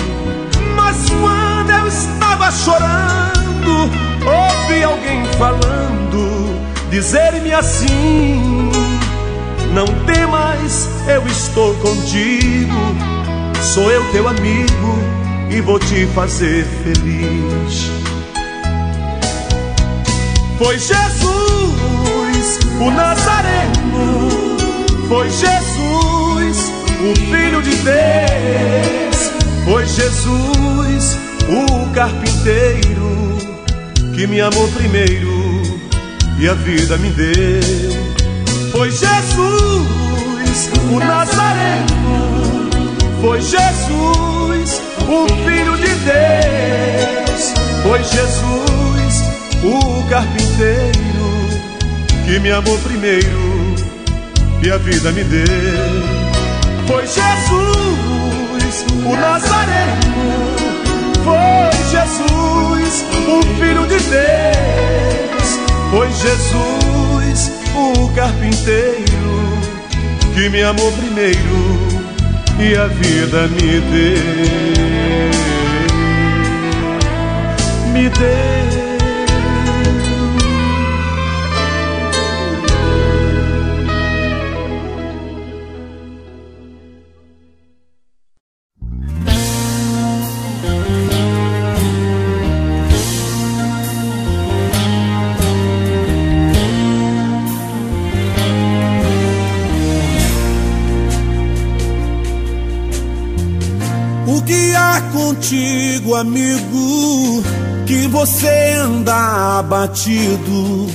Mas quando eu estava chorando, ouvi alguém falando, dizer-me assim. Não temas, eu estou contigo. Sou eu teu amigo e vou te fazer feliz. Foi Jesus, o Nazareno. Foi Jesus, o Filho de Deus. Foi Jesus, o carpinteiro, que me amou primeiro e a vida me deu. Foi Jesus, o Nazareno. Foi Jesus, o Filho de Deus. Foi Jesus, o carpinteiro, que me amou primeiro e a vida me deu. Foi Jesus, o Nazareno. Foi Jesus, o Filho de Deus. Foi Jesus, o carpinteiro, que me amou primeiro e a vida me deu. Me deu. Amigo, que você anda abatido,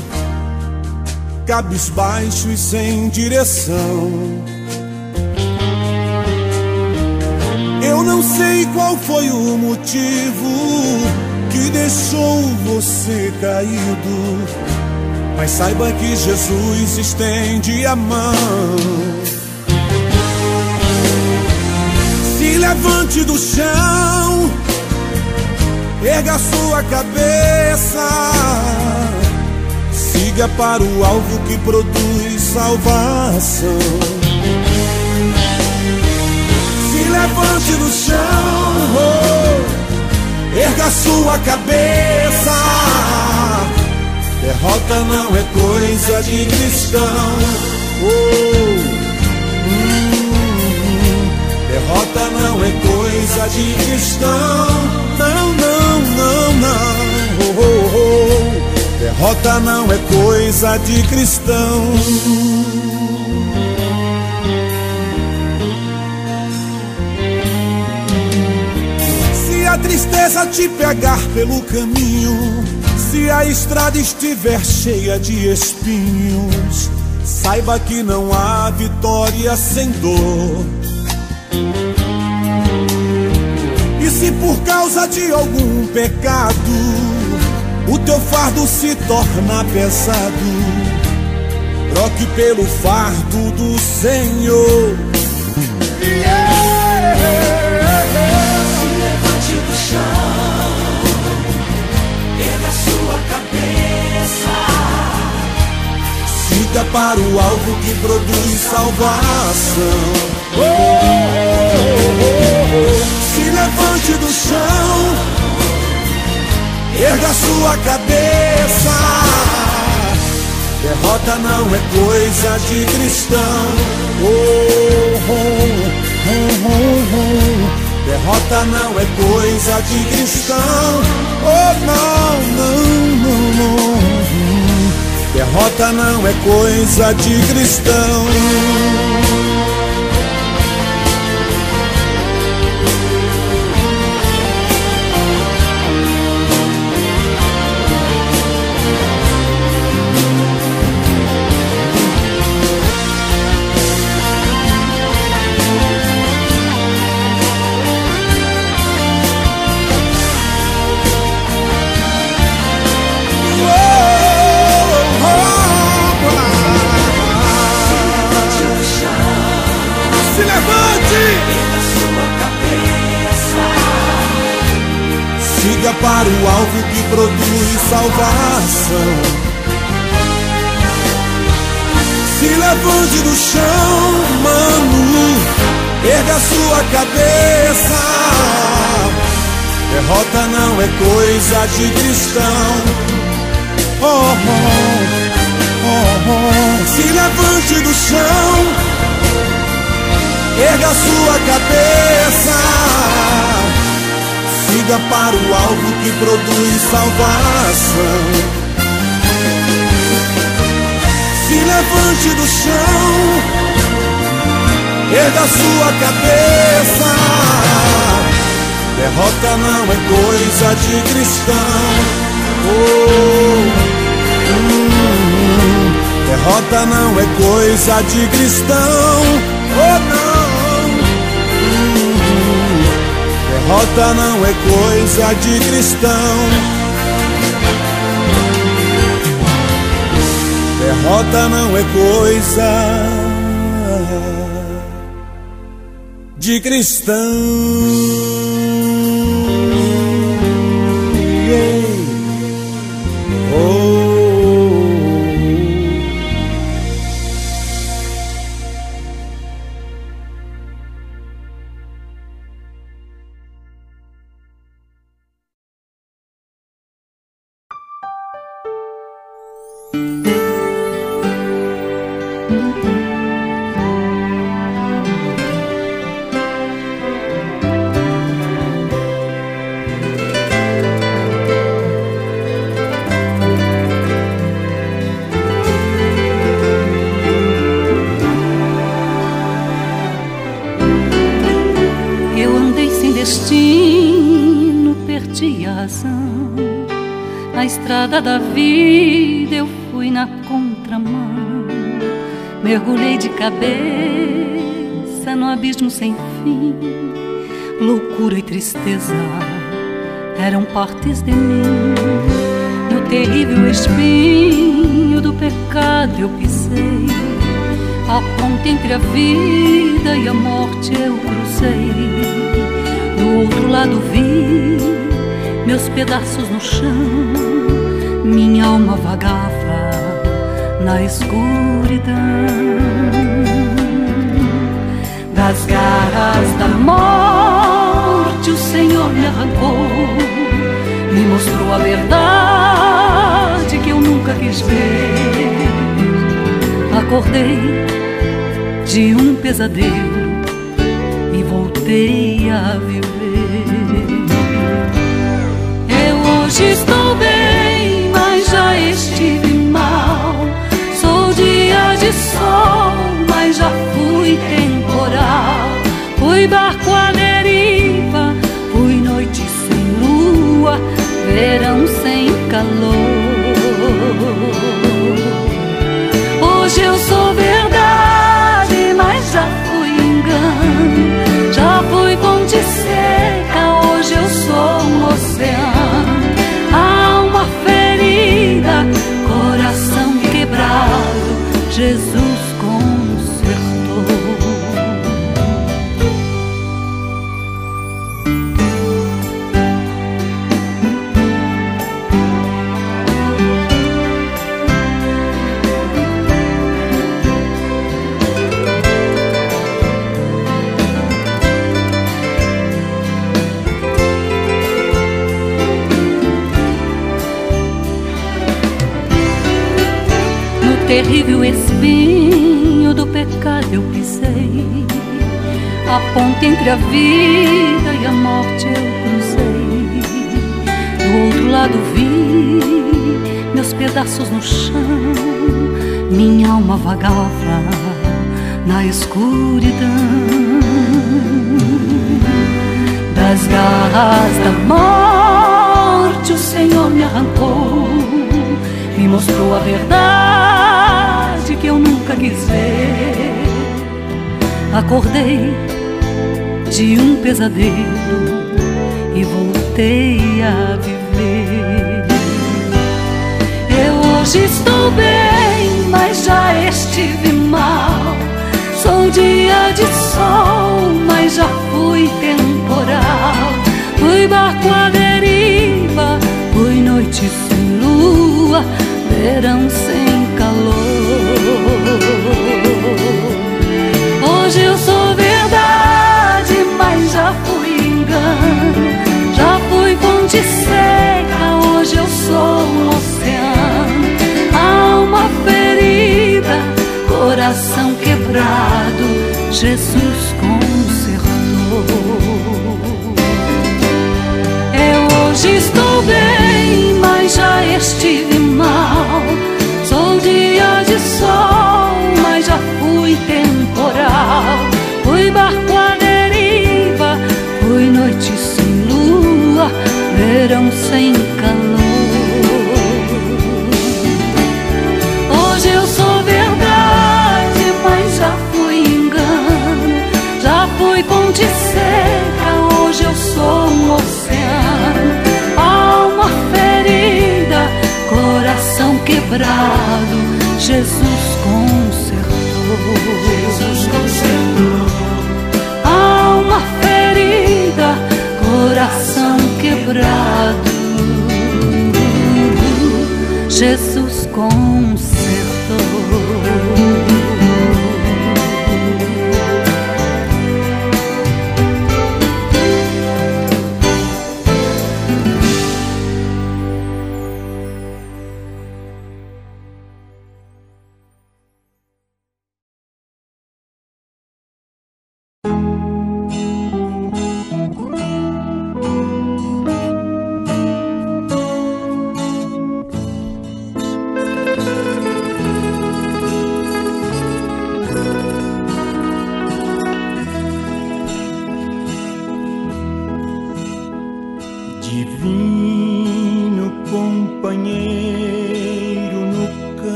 cabisbaixo e sem direção. Eu não sei qual foi o motivo que deixou você caído, mas saiba que Jesus estende a mão. levante do chão, erga sua cabeça, siga para o alvo que produz salvação. Se levante do chão, oh, erga sua cabeça. Derrota não é coisa de cristão. Oh. Derrota não é coisa de cristão. Não, não, não, não. Oh, oh, oh. Derrota não é coisa de cristão. Se a tristeza te pegar pelo caminho, se a estrada estiver cheia de espinhos, saiba que não há vitória sem dor. Se por causa de algum pecado o teu fardo se torna pesado, troque pelo fardo do Senhor. Yeah! Se levante do chão, erga sua cabeça. Siga para o alvo que produz salvação. Oh, oh, oh, levante do chão, erga sua cabeça. Derrota não é coisa de cristão. Oh, oh, oh, oh, Derrota não é coisa de cristão. Oh, não, não, não, não. Derrota não é coisa de cristão. De cristão. Oh, oh, oh, oh. Se levante do chão, erga sua cabeça siga para o alvo que produz salvação. levante do chão, erga sua cabeça. Derrota não é coisa de cristão. Oh, hum, derrota não é coisa de cristão. Oh, não. Hum, derrota não é coisa de cristão. Derrota não é coisa de cristão. Estrada da vida eu fui na contramão, mergulhei de cabeça no abismo sem fim. Loucura e tristeza eram partes de mim. No terrível espinho do pecado eu pisei. A ponte entre a vida e a morte eu cruzei. Do outro lado vi meus pedaços no chão minha alma vagava na escuridão das garras da morte. O Senhor me arrancou, me mostrou a verdade que eu nunca quis ver. Acordei de um pesadelo e voltei a viver. Estive mal. Sou dia de sol, mas já fui temporal. Fui barco à deriva, fui noite sem lua, verão sem calor. Hoje eu sou verdade, Jesus terrível espinho do pecado eu pisei. A ponte entre a vida e a morte eu cruzei. Do outro lado vi meus pedaços no chão. Minha alma vagava na escuridão das garras da morte. O Senhor me arrancou, me mostrou a verdade que eu nunca quis ver. Acordei de um pesadelo e voltei a viver. Eu hoje estou bem, mas já estive mal. Sou dia de sol, mas já fui temporal. Fui barco à deriva, fui noite sem lua, verão sem. Hoje eu sou verdade, mas já fui engano. Já fui fonte seca, hoje eu sou um oceano. Alma ferida, coração quebrado, Jesus consertou. Eu hoje estou bem, mas já estive mal. Sou dia de sol Fui barco à deriva, fui noite sem lua, verão sem calor. Hoje eu sou verdade, mas já fui engano, já fui ponte seca, hoje eu sou um oceano. Alma ferida, coração quebrado, Jesus consertou. Jesus consertou. Coração quebrado. Jesus consertou.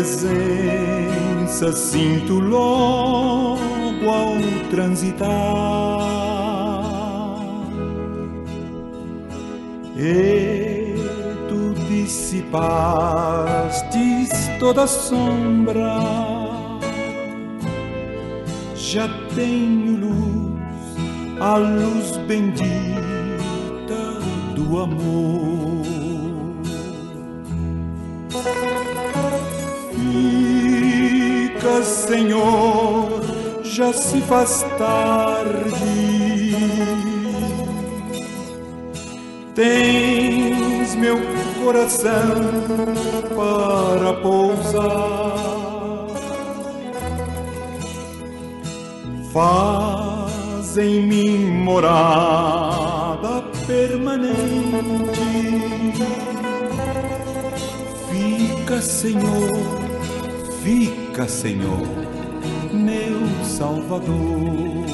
Presença sinto logo ao transitar. E tu dissipastes toda sombra já tenho luz, a luz bendita do amor. Senhor, já se faz tarde. Tens meu coração para pousar. Faz em mim morada permanente. Fica, Senhor, fica, Senhor, meu Salvador.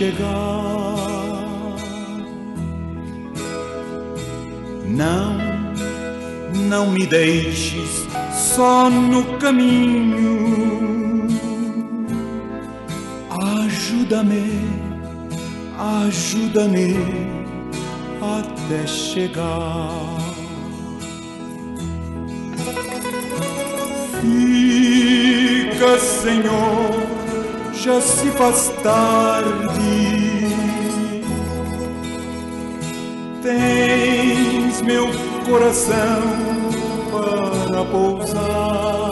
Chegar. Não, não me deixes só no caminho. Ajuda-me, ajuda-me até chegar. Fica, Senhor, já se faz tarde. Tens meu coração para pousar.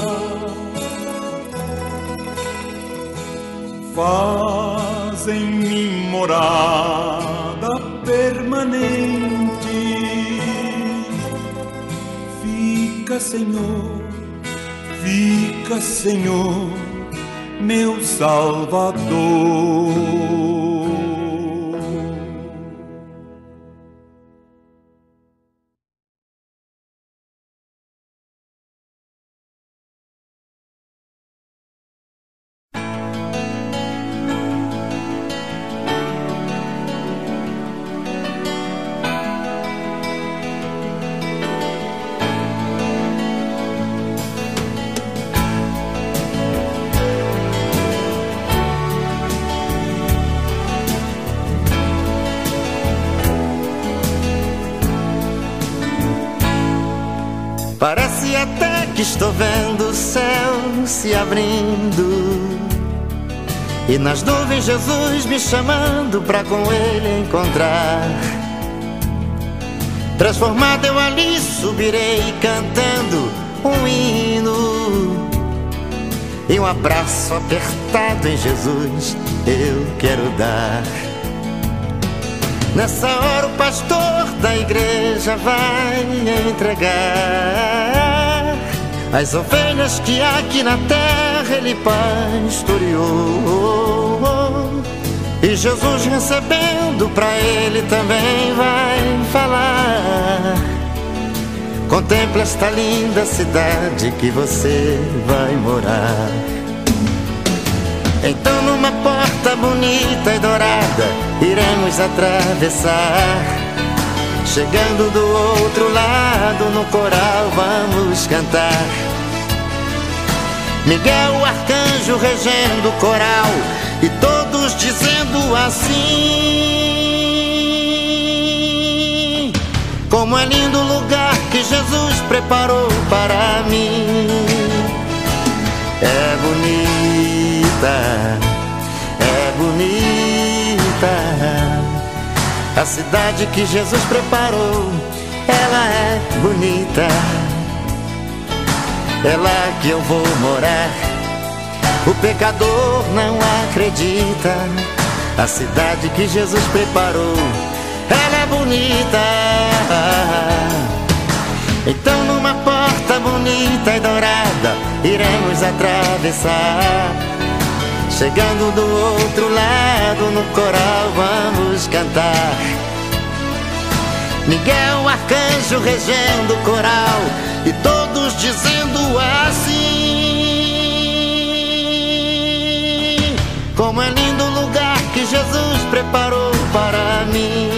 Faz em mim morada permanente. Fica, Senhor, fica, Senhor, meu Salvador. Jesus me chamando pra com ele encontrar Transformado eu ali subirei cantando um hino e um abraço apertado em Jesus eu quero dar. Nessa hora o pastor da igreja vai entregar as ovelhas que aqui na terra ele pastoreou. E Jesus recebendo pra ele também vai falar. Contemple esta linda cidade que você vai morar. Então, numa porta bonita e dourada, iremos atravessar. Chegando do outro lado, no coral vamos cantar. Miguel, o arcanjo, regendo o coral, e todos dizendo assim: Como é lindo o lugar que Jesus preparou para mim. É bonita, é bonita. A cidade que Jesus preparou, ela é bonita. É lá que eu vou morar. O pecador não acredita. A cidade que Jesus preparou, ela é bonita. Então, numa porta bonita e dourada, iremos atravessar. Chegando do outro lado, no coral vamos cantar. Miguel, arcanjo, regendo o coral, e todos dizendo assim: Como é lindo o lugar que Jesus preparou para mim.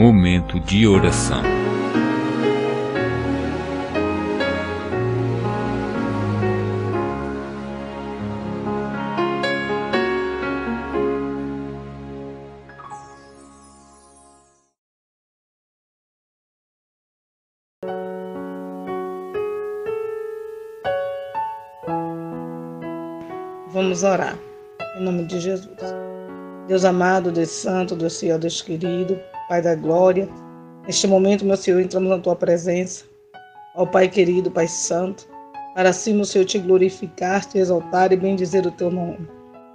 Momento de oração. Vamos orar. Em nome de Jesus. Deus amado, Deus santo, Deus fiel, Deus querido, Pai da glória. Neste momento, meu Senhor, entramos na tua presença. Ó Pai querido, Pai santo, para assim, meu Senhor, te glorificar, te exaltar e bendizer o teu nome.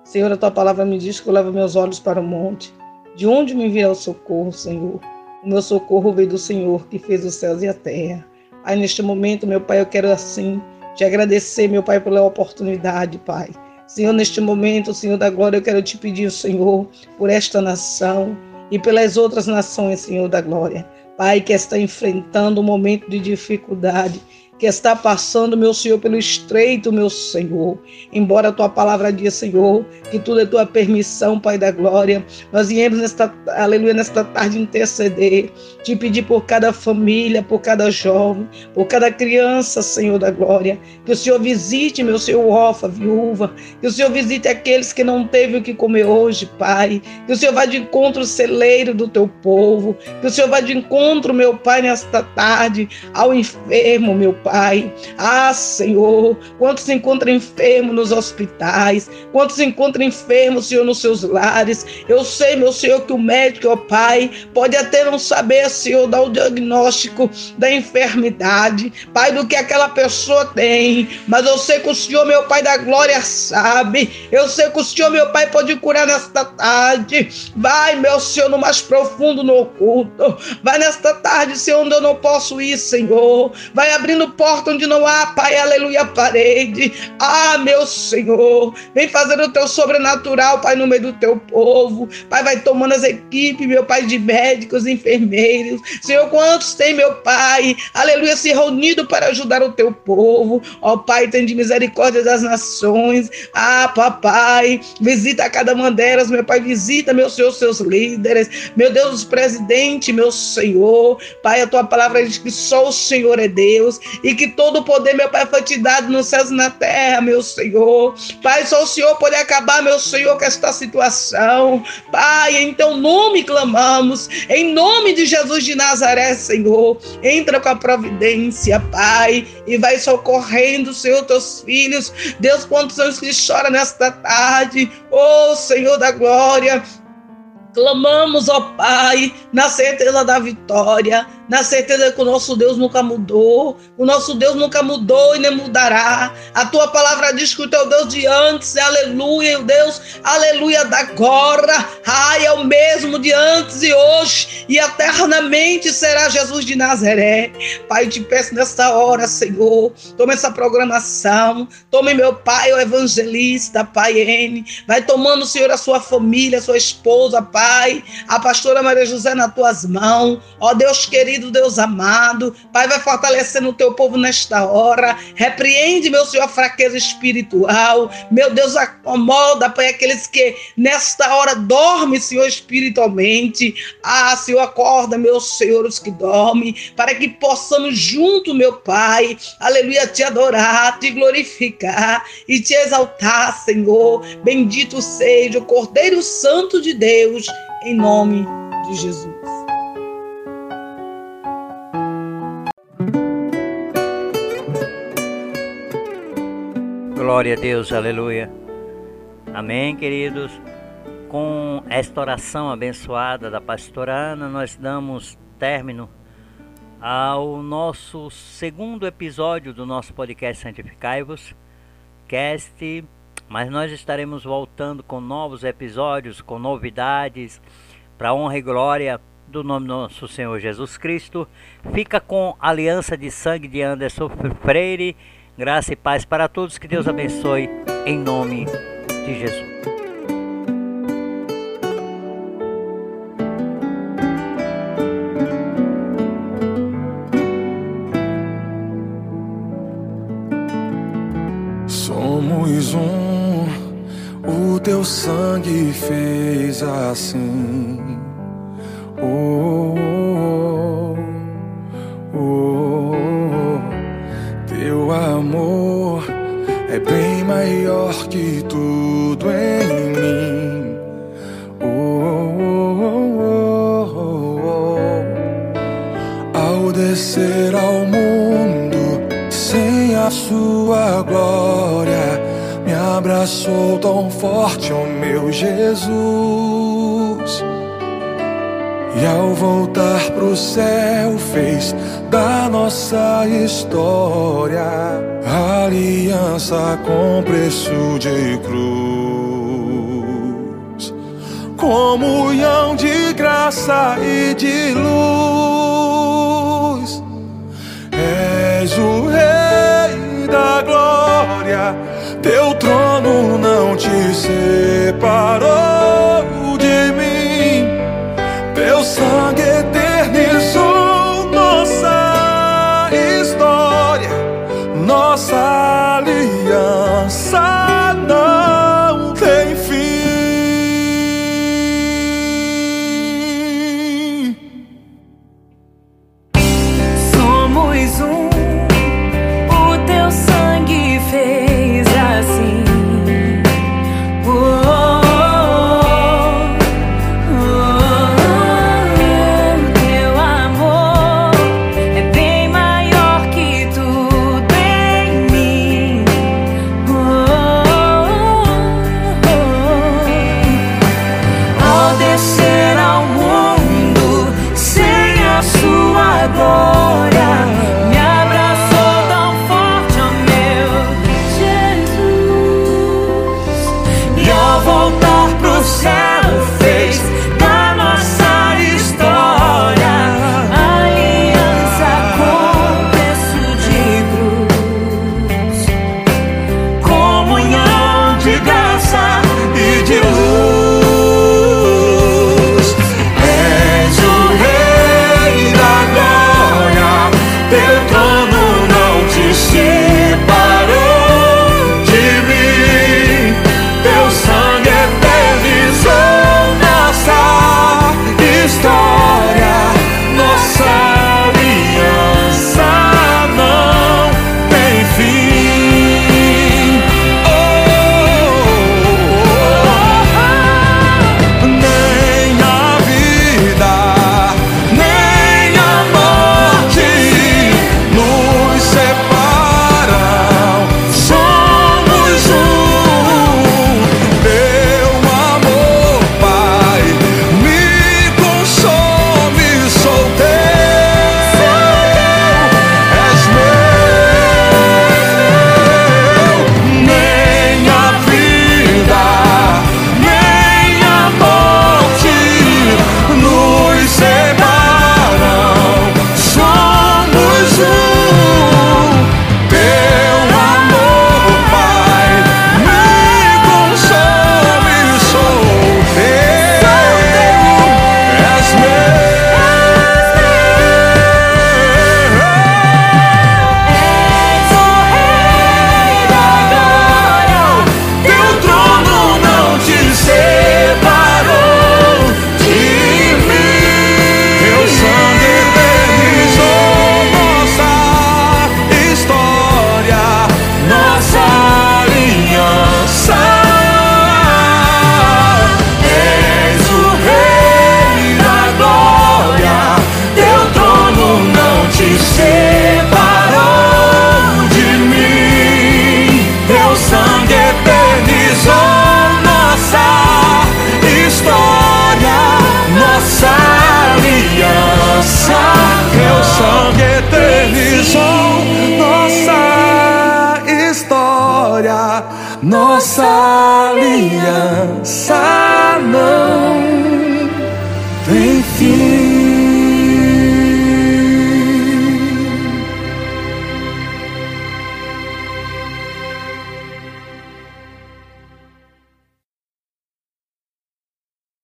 Senhor, a tua palavra me diz que eu levo meus olhos para o monte. De onde me virá o socorro, Senhor? O meu socorro veio do Senhor, que fez os céus e a terra. Pai, neste momento, meu Pai, eu quero assim te agradecer, meu Pai, pela oportunidade, Pai. Senhor, neste momento, Senhor da glória, eu quero te pedir, Senhor, por esta nação e pelas outras nações, Senhor da glória. Pai, que está enfrentando um momento de dificuldade, que está passando, meu Senhor, pelo estreito, meu Senhor. Embora a tua palavra diga, Senhor, que tudo é tua permissão, Pai da glória. Nós viemos nesta, aleluia, nesta tarde interceder, te pedir por cada família, por cada jovem, por cada criança, Senhor da glória. Que o Senhor visite, meu Senhor, órfã, viúva. Que o Senhor visite aqueles que não teve o que comer hoje, Pai. Que o Senhor vá de encontro celeiro do teu povo. Que o Senhor vá de encontro, meu Pai, nesta tarde, ao enfermo, meu Pai. Ah, Senhor, quantos se encontram enfermos nos hospitais, quantos se encontram enfermos, Senhor, nos seus lares. Eu sei, meu Senhor, que o médico, ó Pai, pode até não saber, Senhor, dar o diagnóstico da enfermidade, Pai, do que aquela pessoa tem, mas eu sei que o Senhor, meu Pai da glória, sabe. Eu sei que o Senhor, meu Pai, pode curar nesta tarde. Vai, meu Senhor, no mais profundo, no oculto. Vai nesta tarde, Senhor, onde eu não posso ir, Senhor. Vai abrindo porta onde não há, Pai, aleluia, parede. Ah, meu Senhor, vem fazer o teu sobrenatural, Pai, no meio do teu povo. Pai, vai tomando as equipes, meu Pai, de médicos, enfermeiros. Senhor, quantos tem, meu Pai, aleluia, se reunido para ajudar o teu povo. Ó oh, Pai, tem de misericórdia das nações. Ah, papai, visita cada uma delas, meu Pai, visita, meu Senhor, seus líderes. Meu Deus, os presidentes, meu Senhor. Pai, a tua palavra diz que só o Senhor é Deus e que todo o poder, meu Pai, foi te dado nos céus e na terra, meu Senhor. Pai, só o Senhor pode acabar, meu Senhor, com esta situação. Pai, em teu nome clamamos, em nome de Jesus de Nazaré, Senhor. Entra com a providência, Pai, e vai socorrendo, Senhor, teus filhos. Deus, quantos anos que chora nesta tarde. Oh, Senhor da glória. Clamamos, ó Pai, na certeza da vitória, na certeza que o nosso Deus nunca mudou, o nosso Deus nunca mudou e nem mudará. A tua palavra diz que o teu Deus de antes aleluia, o Deus, aleluia, da agora, ai, é o mesmo de antes e hoje, e eternamente será Jesus de Nazaré. Pai, te peço nesta hora, Senhor, tome essa programação, tome meu pai, o evangelista, Pai N, vai tomando, Senhor, a sua família, a sua esposa, Pai, a pastora Maria José nas tuas mãos, ó Deus querido querido Deus amado. Pai, vai fortalecendo o teu povo nesta hora. Repreende, meu Senhor, a fraqueza espiritual. Meu Deus, acomoda, Pai, aqueles que nesta hora dormem, Senhor, espiritualmente. Ah, Senhor, acorda, meu Senhor, os que dormem, para que possamos junto, meu Pai, aleluia, te adorar, te glorificar e te exaltar, Senhor. Bendito seja o Cordeiro Santo de Deus, em nome de Jesus. Glória a Deus, aleluia. Amém, queridos. Com esta oração abençoada da pastora Ana, nós damos término ao nosso segundo episódio do nosso podcast Santificai-vos, cast, mas nós estaremos voltando com novos episódios, com novidades, para honra e glória do nome do nosso Senhor Jesus Cristo. Fica com a aliança de sangue de Anderson Freire Graça e paz para todos, que Deus abençoe, em nome de Jesus. Somos um, o teu sangue fez assim. Oh, oh, abraçou tão forte, oh meu Jesus. E ao voltar pro céu fez da nossa história aliança com preço de cruz, comunhão de graça e de luz. És o Rei da glória, teu trono não te separou